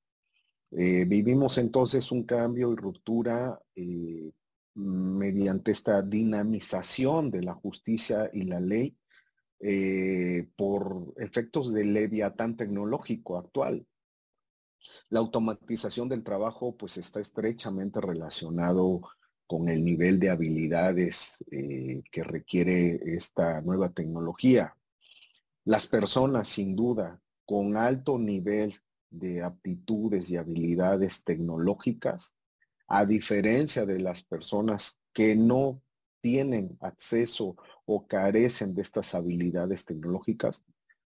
Eh, vivimos entonces un cambio y ruptura eh, mediante esta dinamización de la justicia y la ley por efectos del leviatán tecnológico actual. La automatización del trabajo pues está estrechamente relacionado con el nivel de habilidades eh, que requiere esta nueva tecnología. Las personas, sin duda, con alto nivel de aptitudes y habilidades tecnológicas, a diferencia de las personas que no tienen acceso o carecen de estas habilidades tecnológicas,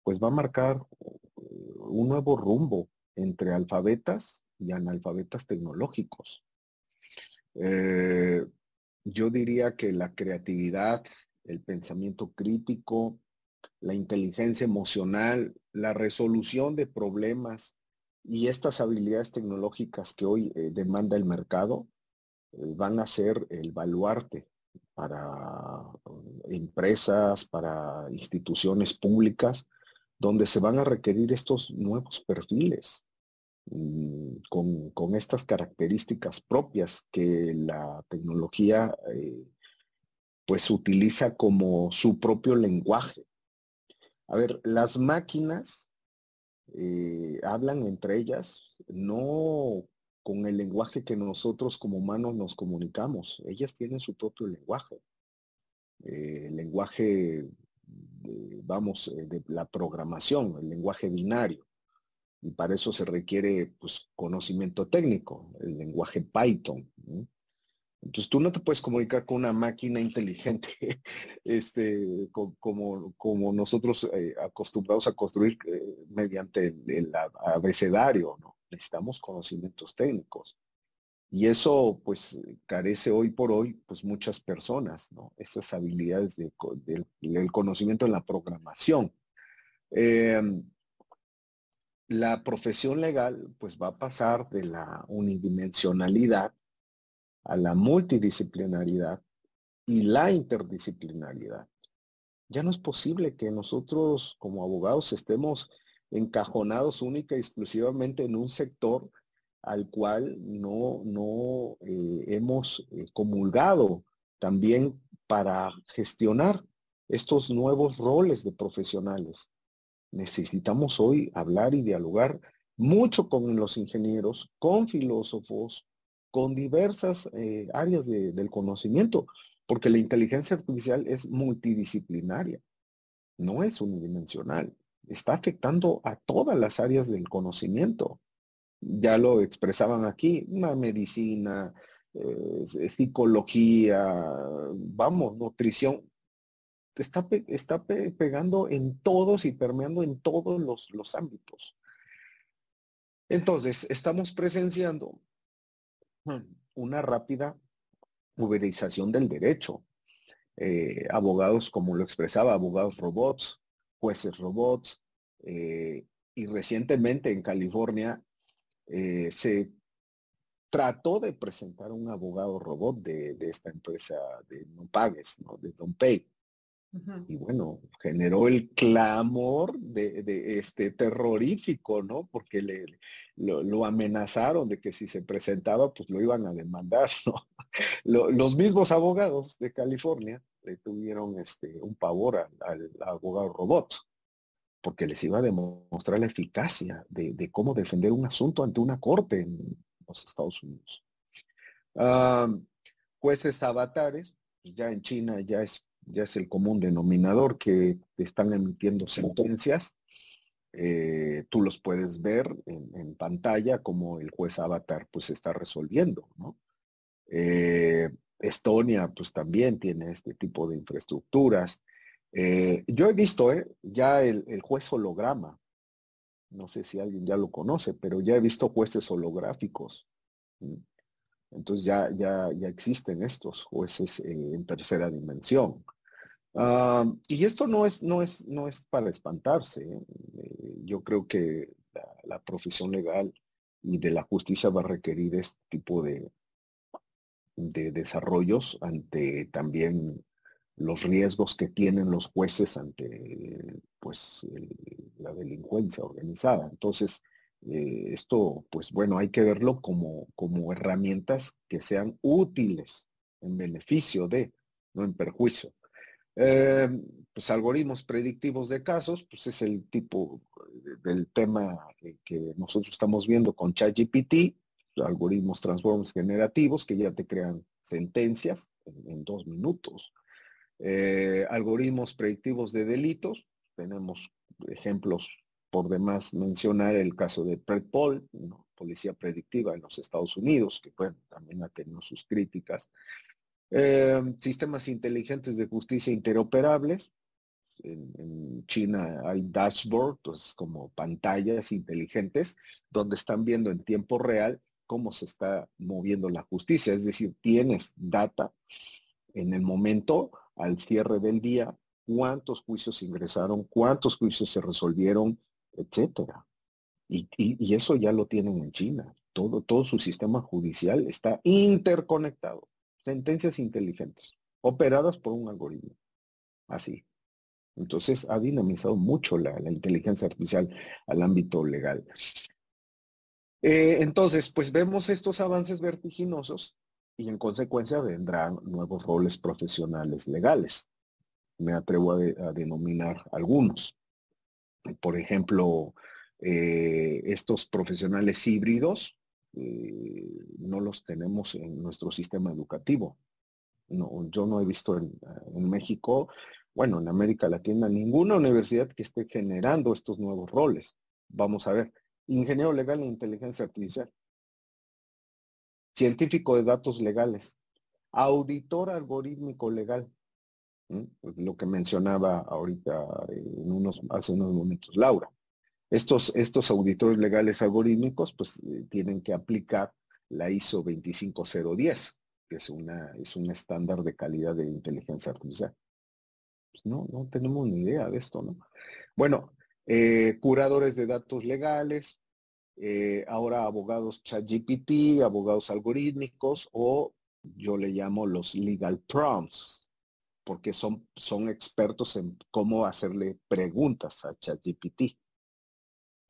pues va a marcar eh, un nuevo rumbo entre alfabetas y analfabetas tecnológicos. Eh, yo diría que la creatividad, el pensamiento crítico, la inteligencia emocional, la resolución de problemas y estas habilidades tecnológicas que hoy eh, demanda el mercado eh, van a ser el baluarte para empresas, para instituciones públicas, donde se van a requerir estos nuevos perfiles. Mm, con, estas características propias que la tecnología eh, pues utiliza como su propio lenguaje. A ver, las máquinas eh, hablan entre ellas no con el lenguaje que nosotros como humanos nos comunicamos. Ellas tienen su propio lenguaje. Eh, el lenguaje, vamos, de la programación, el lenguaje binario y para eso se requiere pues, conocimiento técnico, el lenguaje Python. Entonces tú no te puedes comunicar con una máquina inteligente este, como, como nosotros eh, acostumbrados a construir eh, mediante el, abecedario. Necesitamos conocimientos técnicos. Y eso pues carece hoy por hoy pues muchas personas. Esas habilidades de, del conocimiento en la programación. Em, la profesión legal pues va a pasar de la unidimensionalidad a la multidisciplinaridad y la interdisciplinaridad. Ya no es posible que nosotros como abogados estemos encajonados única y exclusivamente en un sector al cual no, no eh, hemos eh, comulgado también para gestionar estos nuevos roles de profesionales necesitamos hoy hablar y dialogar mucho con los ingenieros, con filósofos, con diversas eh, áreas del conocimiento, porque la inteligencia artificial es multidisciplinaria, no es unidimensional, está afectando a todas las áreas del conocimiento. Ya lo expresaban aquí, una medicina, eh, psicología, vamos, nutrición, está, está pegando en todos y permeando en todos los, ámbitos. Entonces, estamos presenciando una rápida uberización del derecho. Eh, abogados, como lo expresaba, abogados robots, jueces robots, eh, y recientemente en California eh, se trató de presentar un abogado robot de, esta empresa de no pagues, ¿no? de Don't Pay. Y bueno, generó el clamor de, este terrorífico, ¿no? Porque le, lo, amenazaron de que si se presentaba, pues lo iban a demandar, ¿no? los mismos abogados de California le tuvieron este, un pavor al, abogado robot, porque les iba a demostrar la eficacia de, cómo defender un asunto ante una corte en los Estados Unidos. jueces avatares, pues ya en China ya es ya es el común denominador que están emitiendo sentencias. Eh, tú los puedes ver en, pantalla como el juez Avatar pues está resolviendo. Eh, Estonia pues también tiene este tipo de infraestructuras. Eh, yo he visto ya el, juez holograma, no sé si alguien ya lo conoce, pero ya he visto jueces holográficos. Entonces ya, ya, ya existen estos jueces en tercera dimensión. Ah, y esto no es, no es, no es para espantarse. ¿eh? Eh, yo creo que la, profesión legal y de la justicia va a requerir este tipo de, de desarrollos ante también los riesgos que tienen los jueces ante pues la delincuencia organizada. Entonces, eh, esto, pues bueno, hay que verlo como, como herramientas que sean útiles en beneficio de, no en perjuicio. Eh, pues algoritmos predictivos de casos, pues es el tipo del tema que nosotros estamos viendo con ChatGPT, algoritmos transformers generativos que ya te crean sentencias en, dos minutos. Eh, algoritmos predictivos de delitos, tenemos ejemplos por demás mencionar el caso de PredPol, policía predictiva en los Estados Unidos, que también ha tenido sus críticas. Em, sistemas inteligentes de justicia interoperables. En, China hay dashboard, pues como pantallas inteligentes, donde están viendo en tiempo real cómo se está moviendo la justicia. Es decir, tienes data en el momento, al cierre del día, cuántos juicios ingresaron, cuántos juicios se resolvieron, etcétera. Y, eso ya lo tienen en China. Todo, todo su sistema judicial está interconectado sentencias inteligentes, operadas por un algoritmo. Así. Entonces ha dinamizado mucho la, inteligencia artificial al ámbito legal. Eh, entonces, pues vemos estos avances vertiginosos y en consecuencia vendrán nuevos roles profesionales legales. Me atrevo a, denominar algunos. Por ejemplo, eh, estos profesionales híbridos eh, no los tenemos en nuestro sistema educativo. No, yo no he visto en, México, bueno, en América Latina, ninguna universidad que esté generando estos nuevos roles. Vamos a ver, ingeniero legal e inteligencia artificial, científico de datos legales, auditor algorítmico legal, lo que mencionaba ahorita en unos, hace unos momentos Laura. Estos, estos auditores legales algorítmicos pues eh, tienen que aplicar la ISO 25010, que es, una, es un estándar de calidad de inteligencia artificial. Pues no, no tenemos ni idea de esto, ¿no? Bueno, eh, curadores de datos legales, eh, ahora abogados ChatGPT, abogados algorítmicos o yo le llamo los legal prompts, porque son, son expertos en cómo hacerle preguntas a ChatGPT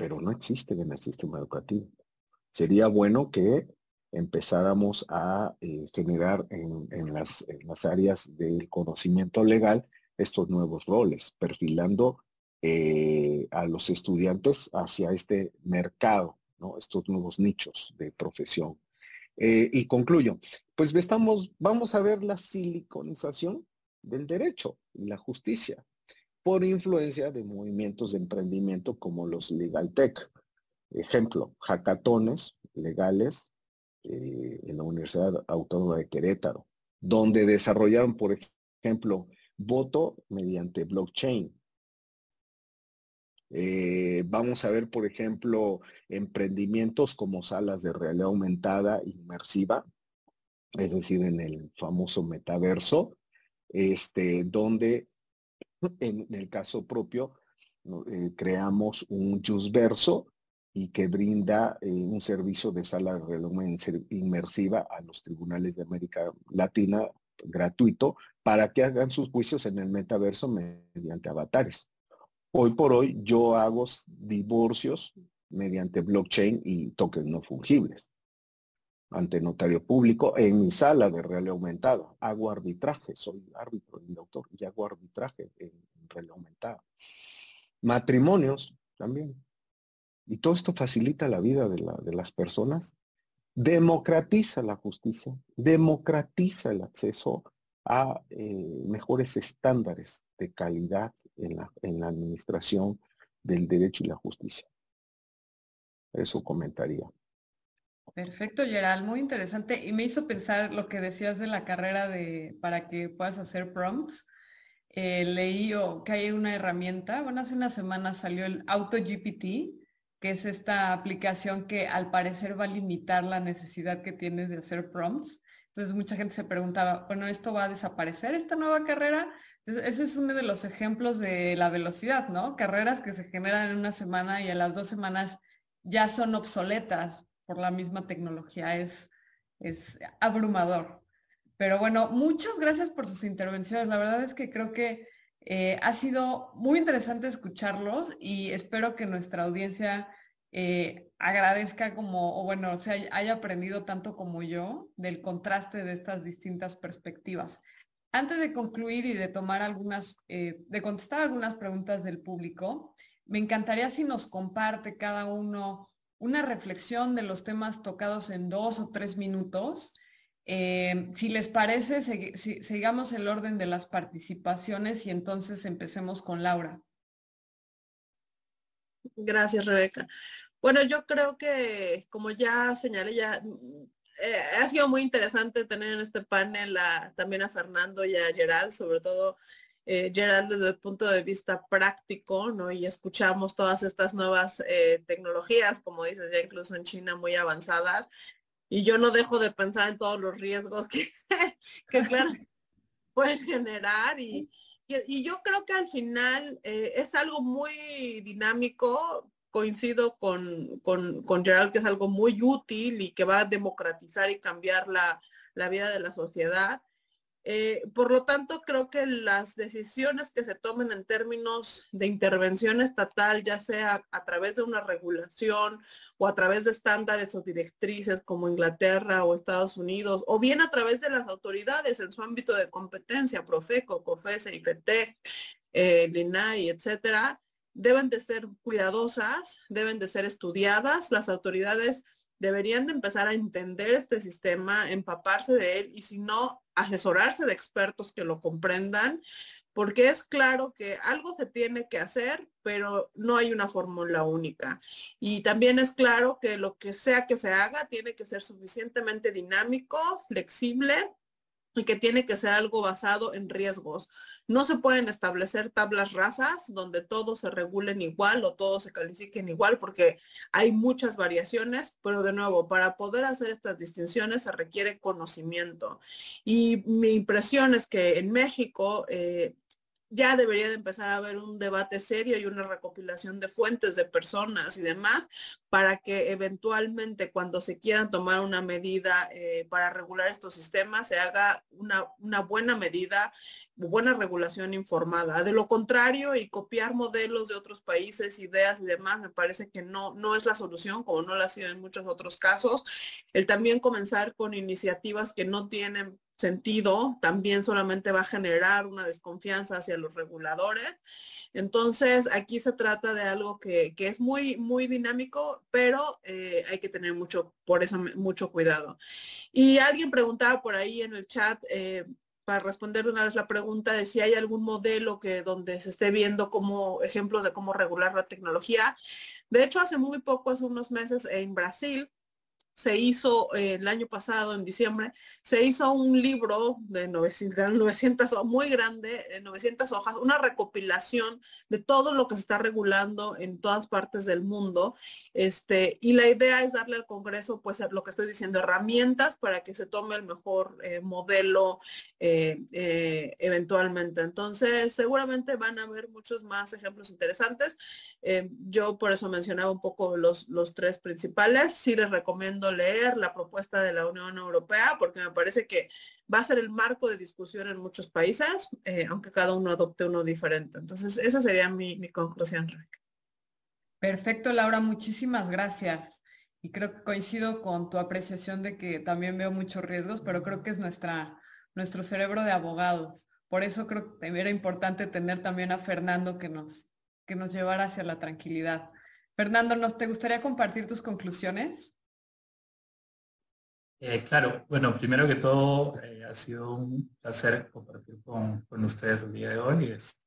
pero no existen en el sistema educativo. Sería bueno que empezáramos a eh, generar en, las, áreas del conocimiento legal estos nuevos roles, perfilando eh, a los estudiantes hacia este mercado, estos nuevos nichos de profesión. Eh, y concluyo, pues estamos, vamos a ver la siliconización del derecho y la justicia por influencia de movimientos de emprendimiento como los Legal Tech. Ejemplo, hackatones legales eh, en la Universidad Autónoma de Querétaro, donde desarrollaron, por ejemplo, voto mediante blockchain. Eh, vamos a ver, por ejemplo, emprendimientos como salas de realidad aumentada inmersiva, es decir, en el famoso metaverso, este, donde en el caso propio, eh, creamos un verso y que brinda eh, un servicio de sala de reloj inmersiva a los tribunales de América Latina gratuito para que hagan sus juicios en el metaverso mediante avatares. Hoy por hoy yo hago divorcios mediante blockchain y tokens no fungibles ante notario público en mi sala de realidad aumentada. Hago arbitraje, soy árbitro y doctor y hago arbitraje en, realidad aumentada. Matrimonios también. Y todo esto facilita la vida de, las personas, democratiza la justicia, democratiza el acceso a eh, mejores estándares de calidad en la, administración del derecho y la justicia. Eso comentaría. Perfecto, Gerald, muy interesante. Y me hizo pensar lo que decías de la carrera de para que puedas hacer prompts. Eh, leí que hay una herramienta, bueno, hace una semana salió el AutoGPT, que es esta aplicación que al parecer va a limitar la necesidad que tienes de hacer prompts. Entonces mucha gente se preguntaba, bueno, ¿esto va a desaparecer esta nueva carrera? Ese es uno de los ejemplos de la velocidad, ¿no? Carreras que se generan en una semana y a las dos semanas ya son obsoletas por la misma tecnología. Es, es abrumador. Pero bueno, muchas gracias por sus intervenciones. La verdad es que creo que eh, ha sido muy interesante escucharlos y espero que nuestra audiencia eh, agradezca como, o bueno, se haya, aprendido tanto como yo del contraste de estas distintas perspectivas. Antes de concluir y de tomar algunas, eh, de contestar algunas preguntas del público, me encantaría si nos comparte cada uno una reflexión de los temas tocados en dos o tres minutos. Eh, si les parece, sigamos el orden de las participaciones y entonces empecemos con Laura. Gracias, Rebeca. Bueno, yo creo que, como ya señalé, ya eh, ha sido muy interesante tener en este panel también a Fernando y a Gerald, sobre todo eh, Gerald desde el punto de vista práctico, ¿no? Y escuchamos todas estas nuevas eh, tecnologías, como dices, ya incluso en China muy avanzadas. Y yo no dejo de pensar en todos los riesgos que, pueden generar. Y, y, yo creo que al final eh, es algo muy dinámico. Coincido con, con, con, Gerald que es algo muy útil y que va a democratizar y cambiar la, la vida de la sociedad. Eh, por lo tanto, creo que las decisiones que se tomen en términos de intervención estatal, ya sea a través de una regulación o a través de estándares o directrices como Inglaterra o Estados Unidos, o bien a través de las autoridades en su ámbito de competencia, Profeco, COFESE, IPT, eh, LINAI, etcétera, deben de ser cuidadosas, deben de ser estudiadas. Las autoridades deberían de empezar a entender este sistema, empaparse de él y si no, asesorarse de expertos que lo comprendan, porque es claro que algo se tiene que hacer, pero no hay una fórmula única. Y también es claro que lo que sea que se haga tiene que ser suficientemente dinámico, flexible y que tiene que ser algo basado en riesgos. No se pueden establecer tablas rasas donde todos se regulen igual o todos se califiquen igual porque hay muchas variaciones, pero de nuevo, para poder hacer estas distinciones se requiere conocimiento. Y mi impresión es que en México eh, ya debería de empezar a haber un debate serio y una recopilación de fuentes de personas y demás para que eventualmente cuando se quieran tomar una medida eh, para regular estos sistemas se haga una, una buena medida, buena regulación informada. De lo contrario, y copiar modelos de otros países, ideas y demás, me parece que no, no es la solución, como no lo ha sido en muchos otros casos. El también comenzar con iniciativas que no tienen sentido también solamente va a generar una desconfianza hacia los reguladores. Entonces, aquí se trata de algo que, es muy, muy dinámico, pero eh, hay que tener mucho, por eso, mucho cuidado. Y alguien preguntaba por ahí en el chat, eh, para responder de una vez la pregunta de si hay algún modelo que donde se esté viendo como ejemplos de cómo regular la tecnología. De hecho, hace muy poco, hace unos meses en Brasil, se hizo eh, el año pasado, en diciembre, se hizo un libro de 900, 900 muy grande, 900 hojas, una recopilación de todo lo que se está regulando en todas partes del mundo. Este, y la idea es darle al Congreso, pues lo que estoy diciendo, herramientas para que se tome el mejor eh, modelo eh, eventualmente. Entonces, seguramente van a haber muchos más ejemplos interesantes. yo por eso mencionaba un poco los, los tres principales. Sí les recomiendo leer la propuesta de la Unión Europea porque me parece que va a ser el marco de discusión en muchos países, eh, aunque cada uno adopte uno diferente. Entonces, esa sería mi, conclusión, Perfecto, Laura, muchísimas gracias. Y creo que coincido con tu apreciación de que también veo muchos riesgos, pero creo que es nuestra, nuestro cerebro de abogados. Por eso creo que era importante tener también a Fernando que nos, que nos llevara hacia la tranquilidad. Fernando, ¿nos te gustaría compartir tus conclusiones? Eh, claro, bueno, primero que todo, eh, ha sido un placer compartir con, ustedes el día de hoy. Es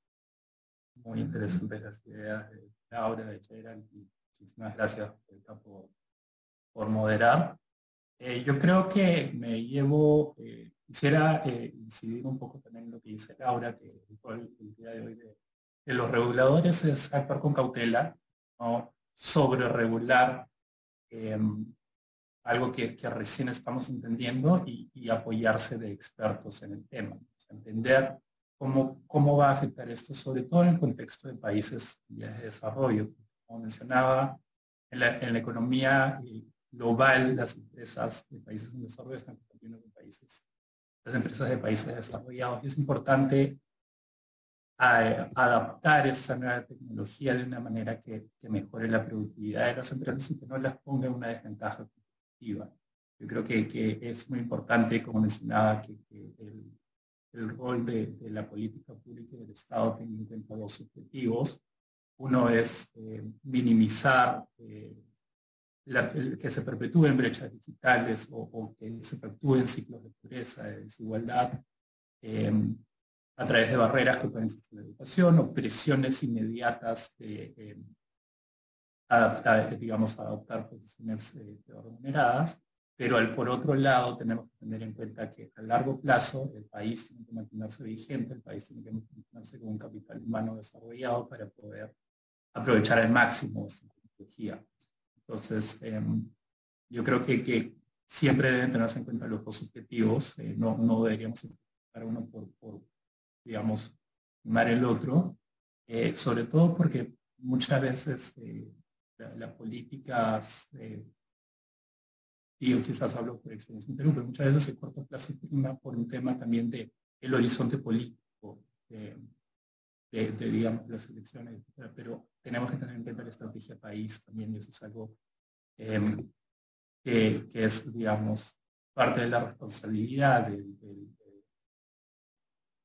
muy interesante las ideas de Laura, de Gerald, y muchísimas gracias por, por moderar. Eh, yo creo que me llevo, quisiera incidir un poco también en lo que dice Laura, que el, día de hoy de, los reguladores es actuar con cautela, ¿no? sobre regular em, algo que, recién estamos entendiendo y, apoyarse de expertos en el tema. entender cómo, cómo va a afectar esto, sobre todo en el contexto de países de desarrollo. Como mencionaba, en la, economía eh, global, las empresas de países en desarrollo están compitiendo con países, las empresas de países desarrollados. Y es importante adaptar esa nueva tecnología de una manera que, que, mejore la productividad de las empresas y que no las ponga en una desventaja yo creo que, es muy importante, como mencionaba, que, el, rol de, la política pública del Estado cuenta dos objetivos. Uno es eh, minimizar eh, que se perpetúen brechas digitales o, que se perpetúen ciclos de pobreza, de desigualdad, em, a través de barreras que pueden ser la educación o presiones inmediatas de, em, adaptar, digamos, adoptar posiciones eh, remuneradas, pero al, por otro lado tenemos que tener en cuenta que a largo plazo el país tiene que mantenerse vigente, el país tiene que mantenerse con un capital humano desarrollado para poder aprovechar al máximo esa tecnología. Entonces, em, yo creo que, que, siempre deben tenerse en cuenta los dos objetivos, eh, no, no deberíamos para uno por, por, digamos, mar el otro, eh, sobre todo porque muchas veces eh, las políticas, eh, y yo quizás hablo por experiencia en Perú, pero muchas veces el corto plazo por un tema también de el horizonte político, de, digamos, las elecciones, pero tenemos que tener en cuenta la estrategia país también, y eso es algo em, que, es, digamos, parte de la responsabilidad de,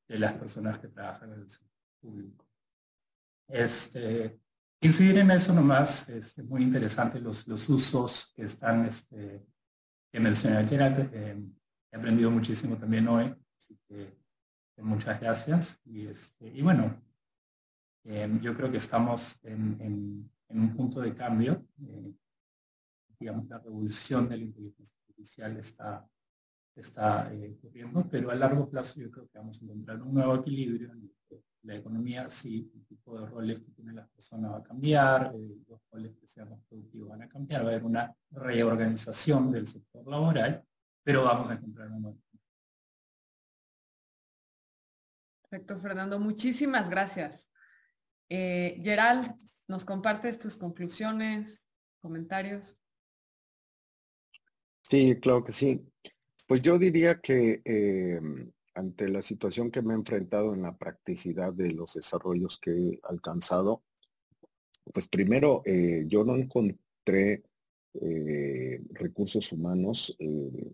de las personas que trabajan en el sector público. Este, Incidir en eso nomás, es este, muy interesante los, los usos que están, este, que mencioné ayer. Eh, he aprendido muchísimo también hoy, así que muchas gracias. Y, este, bueno, eh, yo creo que estamos en, un punto de cambio. Eh, digamos, la revolución de la inteligencia artificial está, está ocurriendo, pero a largo plazo yo creo que vamos a encontrar un nuevo equilibrio en la economía sí, el tipo de roles que tienen las personas va a cambiar, eh, los roles que sean más productivos van a cambiar, va a haber una reorganización del sector laboral, pero vamos a encontrar un nuevo. Perfecto, Fernando. Muchísimas gracias. Eh, Gerald, ¿nos compartes tus conclusiones, comentarios? Sí, claro que sí. Pues yo diría que eh, ante la situación que me he enfrentado en la practicidad de los desarrollos que he alcanzado, pues primero eh, yo no encontré eh, recursos humanos eh,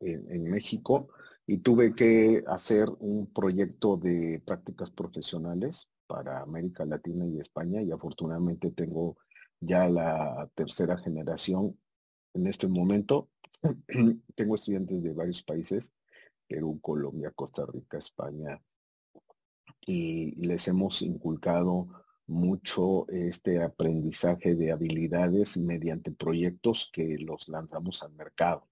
en, México y tuve que hacer un proyecto de prácticas profesionales para América Latina y España y afortunadamente tengo ya la tercera generación en este momento. tengo estudiantes de varios países Perú, Colombia, Costa Rica, España, y les hemos inculcado mucho este aprendizaje de habilidades mediante proyectos que los lanzamos al mercado.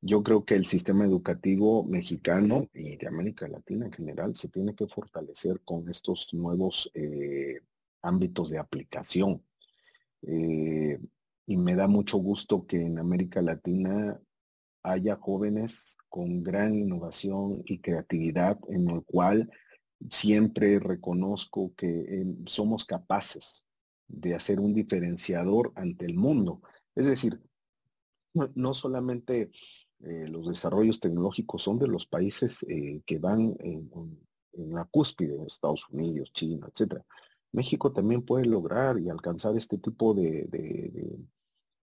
Yo creo que el sistema educativo mexicano y de América Latina en general se tiene que fortalecer con estos nuevos eh, ámbitos de aplicación. Eh, y me da mucho gusto que en América Latina haya jóvenes con gran innovación y creatividad en el cual siempre reconozco que eh, somos capaces de hacer un diferenciador ante el mundo. Es decir, no, solamente eh, los desarrollos tecnológicos son de los países eh, que van en, la cúspide, Estados Unidos, China, etc. México también puede lograr y alcanzar este tipo de,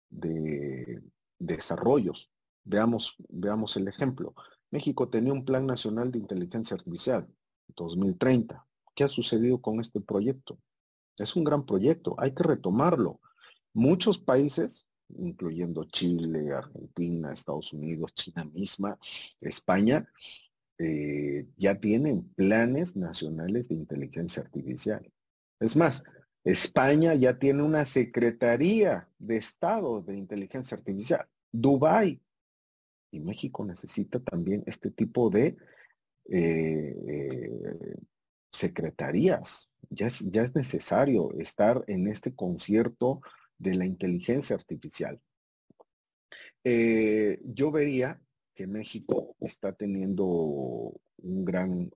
de desarrollos. Veamos, veamos el ejemplo. México tenía un plan nacional de inteligencia artificial 2030. ¿Qué ha sucedido con este proyecto? Es un gran proyecto, hay que retomarlo. Muchos países, incluyendo Chile, Argentina, Estados Unidos, China misma, España, eh, ya tienen planes nacionales de inteligencia artificial. Es más, España ya tiene una Secretaría de Estado de Inteligencia Artificial. Dubái. Y México necesita también este tipo de eh, eh, secretarías. Ya es, necesario estar en este concierto de la inteligencia artificial. Eh, yo vería que México está teniendo un gran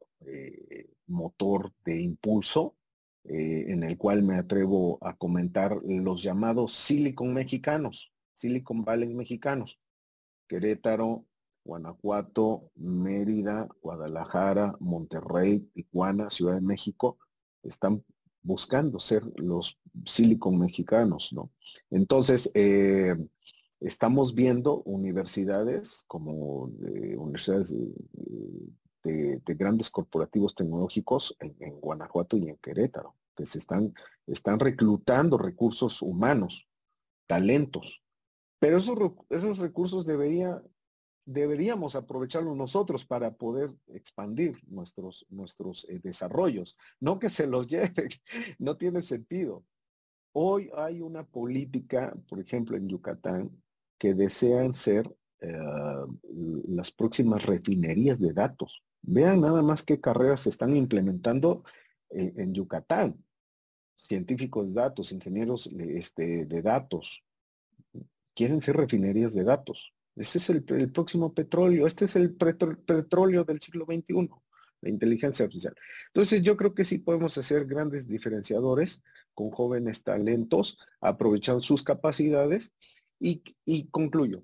motor de impulso en el cual me atrevo a comentar los llamados Silicon mexicanos, Silicon Valley mexicanos, Querétaro, Guanajuato, Mérida, Guadalajara, Monterrey, Tijuana, Ciudad de México, están buscando ser los silicon mexicanos, ¿no? Entonces, eh, estamos viendo universidades como universidades de, grandes corporativos tecnológicos en, Guanajuato y en Querétaro, que se están, están reclutando recursos humanos, talentos. Pero esos, esos recursos deberían deberíamos aprovecharlo nosotros para poder expandir nuestros, nuestros eh, desarrollos, no que se los lleven, no tiene sentido. Hoy hay una política, por ejemplo, en Yucatán, que desean ser eh, las próximas refinerías de datos. Vean nada más qué carreras se están implementando en, Yucatán. Científicos de datos, ingenieros este, de datos, quieren ser refinerías de datos. Ese es el, próximo petróleo. Este es el petróleo del siglo XXI, la inteligencia artificial. Entonces yo creo que sí podemos hacer grandes diferenciadores con jóvenes talentos, aprovechando sus capacidades y, y concluyo.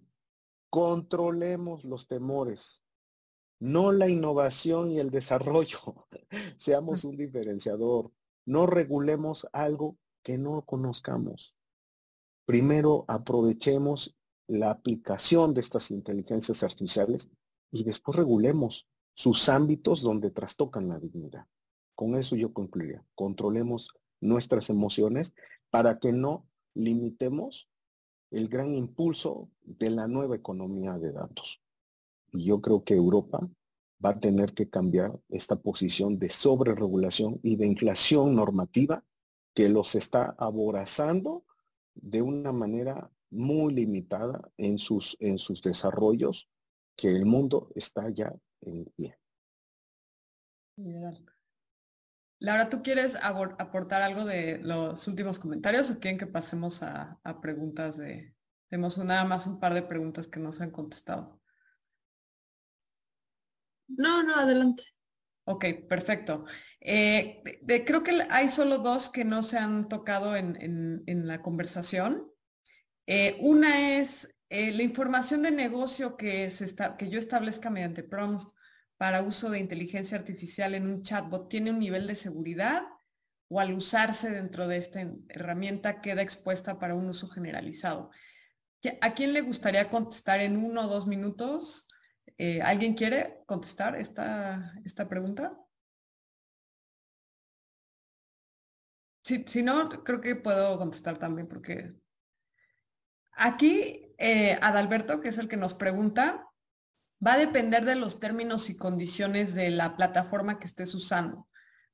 Controlemos los temores, no la innovación y el desarrollo. Seamos un diferenciador. No regulemos algo que no conozcamos. Primero aprovechemos la aplicación de estas inteligencias artificiales y después regulemos sus ámbitos donde trastocan la dignidad. Con eso yo concluiría. Controlemos nuestras emociones para que no limitemos el gran impulso de la nueva economía de datos. Y yo creo que Europa va a tener que cambiar esta posición de sobreregulación y de inflación normativa que los está aborazando de una manera muy limitada en sus, en sus desarrollos, que el mundo está ya en pie. Laura, ¿tú quieres aportar algo de los últimos comentarios o quieren que pasemos a, preguntas de... Tenemos nada más un par de preguntas que nos han contestado. No, no, adelante. Ok, perfecto. Eh, creo que hay solo dos que no se han tocado en, la conversación. Eh, una es eh, la información de negocio que, que yo establezca mediante prompts para uso de inteligencia artificial en un chatbot tiene un nivel de seguridad o al usarse dentro de esta herramienta queda expuesta para un uso generalizado. ¿A quién le gustaría contestar en uno o dos minutos? Eh, ¿Alguien quiere contestar esta, esta pregunta? si no, creo que puedo contestar también porque Aquí, eh, Adalberto, que es el que nos pregunta, va a depender de los términos y condiciones de la plataforma que estés usando.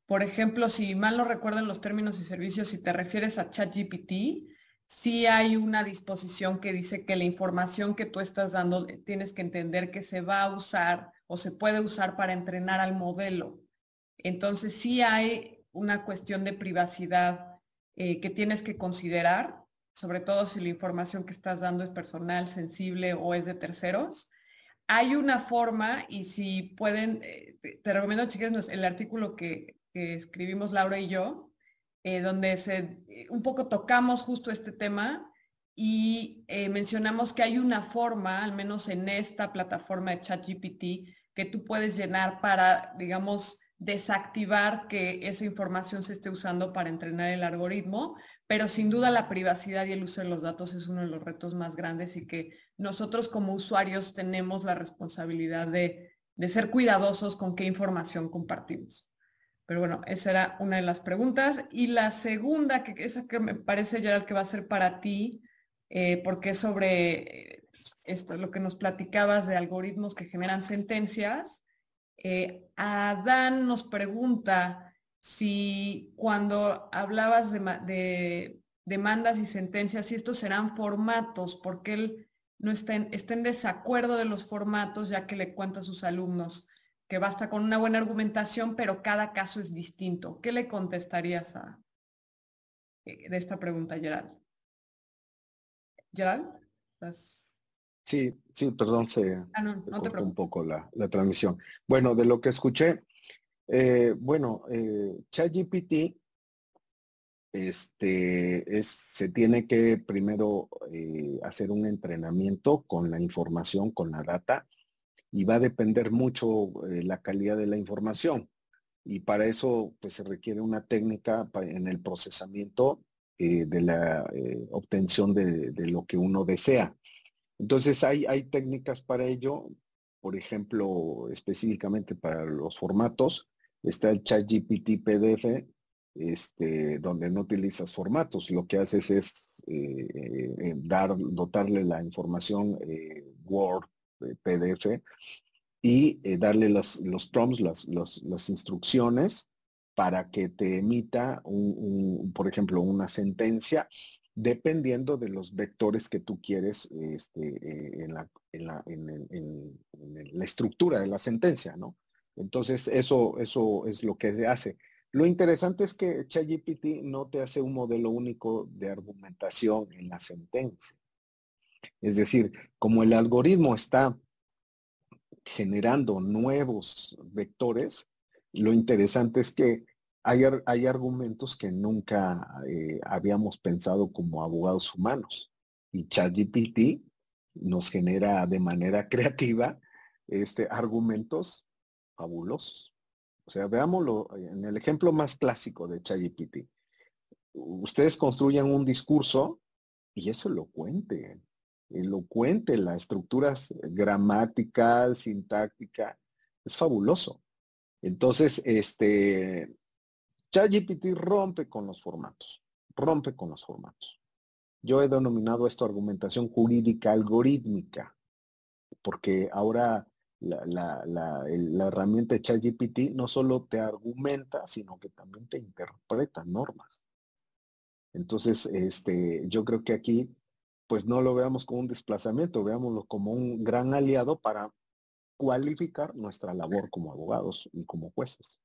Por ejemplo, si mal no recuerdo los términos y servicios, si te refieres a ChatGPT, sí hay una disposición que dice que la información que tú estás dando tienes que entender que se va a usar o se puede usar para entrenar al modelo. Entonces sí hay una cuestión de privacidad eh, que tienes que considerar, sobre todo si la información que estás dando es personal, sensible o es de terceros. Hay una forma y si pueden, eh, te, recomiendo chicas el artículo que, escribimos Laura y yo, eh, donde se, un poco tocamos justo este tema y mencionamos que hay una forma, al menos en esta plataforma de ChatGPT, que tú puedes llenar para, digamos, desactivar que esa información se esté usando para entrenar el algoritmo, pero sin duda la privacidad y el uso de los datos es uno de los retos más grandes y que nosotros como usuarios tenemos la responsabilidad de, ser cuidadosos con qué información compartimos. Pero bueno, esa era una de las preguntas. Y la segunda, que esa que me parece, Gerald, que va a ser para ti, eh, porque sobre eh, esto, lo que nos platicabas de algoritmos que generan sentencias. Eh, Adán nos pregunta si cuando hablabas de, demandas y sentencias, si estos serán formatos, porque él no está en, está en desacuerdo de los formatos, ya que le cuenta a sus alumnos que basta con una buena argumentación, pero cada caso es distinto. ¿Qué le contestarías a, eh, de esta pregunta, Gerald? Gerald, ¿estás? Sí, sí, perdón, se, ah, un poco la, transmisión. Bueno, de lo que escuché, eh, bueno, eh, ChatGPT este, es, se tiene que primero eh, hacer un entrenamiento con la información, con la data, y va a depender mucho eh, la calidad de la información. Y para eso pues, se requiere una técnica en el procesamiento de la obtención de, lo que uno desea. Entonces hay, hay técnicas para ello, por ejemplo, específicamente para los formatos, está el ChatGPT PDF, este, donde no utilizas formatos, lo que haces es eh, eh, dar, dotarle la información eh, Word, PDF, y darle los, los prompts, las, las, instrucciones para que te emita, por ejemplo, una sentencia dependiendo de los vectores que tú quieres este, eh, en, la, en, la, en, la, estructura de la sentencia, ¿no? Entonces, eso, eso es lo que hace. Lo interesante es que ChatGPT no te hace un modelo único de argumentación en la sentencia. Es decir, como el algoritmo está generando nuevos vectores, lo interesante es que hay, argumentos que nunca eh, habíamos pensado como abogados humanos. Y ChatGPT nos genera de manera creativa este, argumentos fabulosos. O sea, veámoslo en el ejemplo más clásico de ChatGPT. Ustedes construyen un discurso y es elocuente, elocuente, la estructura gramatical, sintáctica, es fabuloso. Entonces, este, ChatGPT rompe con los formatos, rompe con los formatos. Yo he denominado esto argumentación jurídica algorítmica, porque ahora la, herramienta de ChatGPT no solo te argumenta, sino que también te interpreta normas. Entonces, este, yo creo que aquí, pues no lo veamos como un desplazamiento, veámoslo como un gran aliado para cualificar nuestra labor como abogados y como jueces.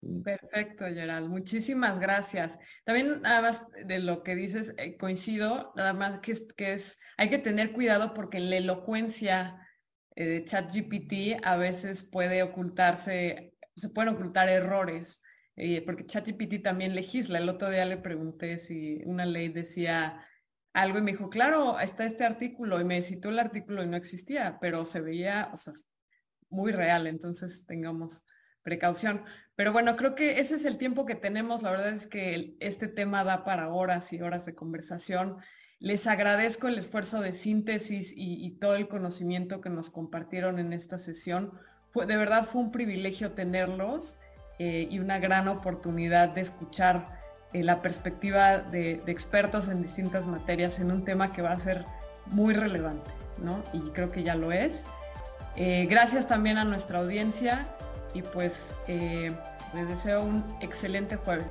Mm. Perfecto, Gerald. Muchísimas gracias. También nada más de lo que dices, eh, coincido, nada más que es, que es, hay que tener cuidado porque la elocuencia eh, de ChatGPT a veces puede ocultarse, se pueden ocultar errores, eh, porque ChatGPT también legisla. El otro día le pregunté si una ley decía algo y me dijo, claro, está este artículo y me citó el artículo y no existía, pero se veía, o sea, muy real, entonces tengamos precaución. Pero bueno, creo que ese es el tiempo que tenemos. La verdad es que este tema da para horas y horas de conversación. Les agradezco el esfuerzo de síntesis y, todo el conocimiento que nos compartieron en esta sesión. Fue, de verdad fue un privilegio tenerlos eh, y una gran oportunidad de escuchar eh, la perspectiva de, expertos en distintas materias en un tema que va a ser muy relevante, ¿no? Y creo que ya lo es. Eh, gracias también a nuestra audiencia y pues Les deseo un excelente jueves.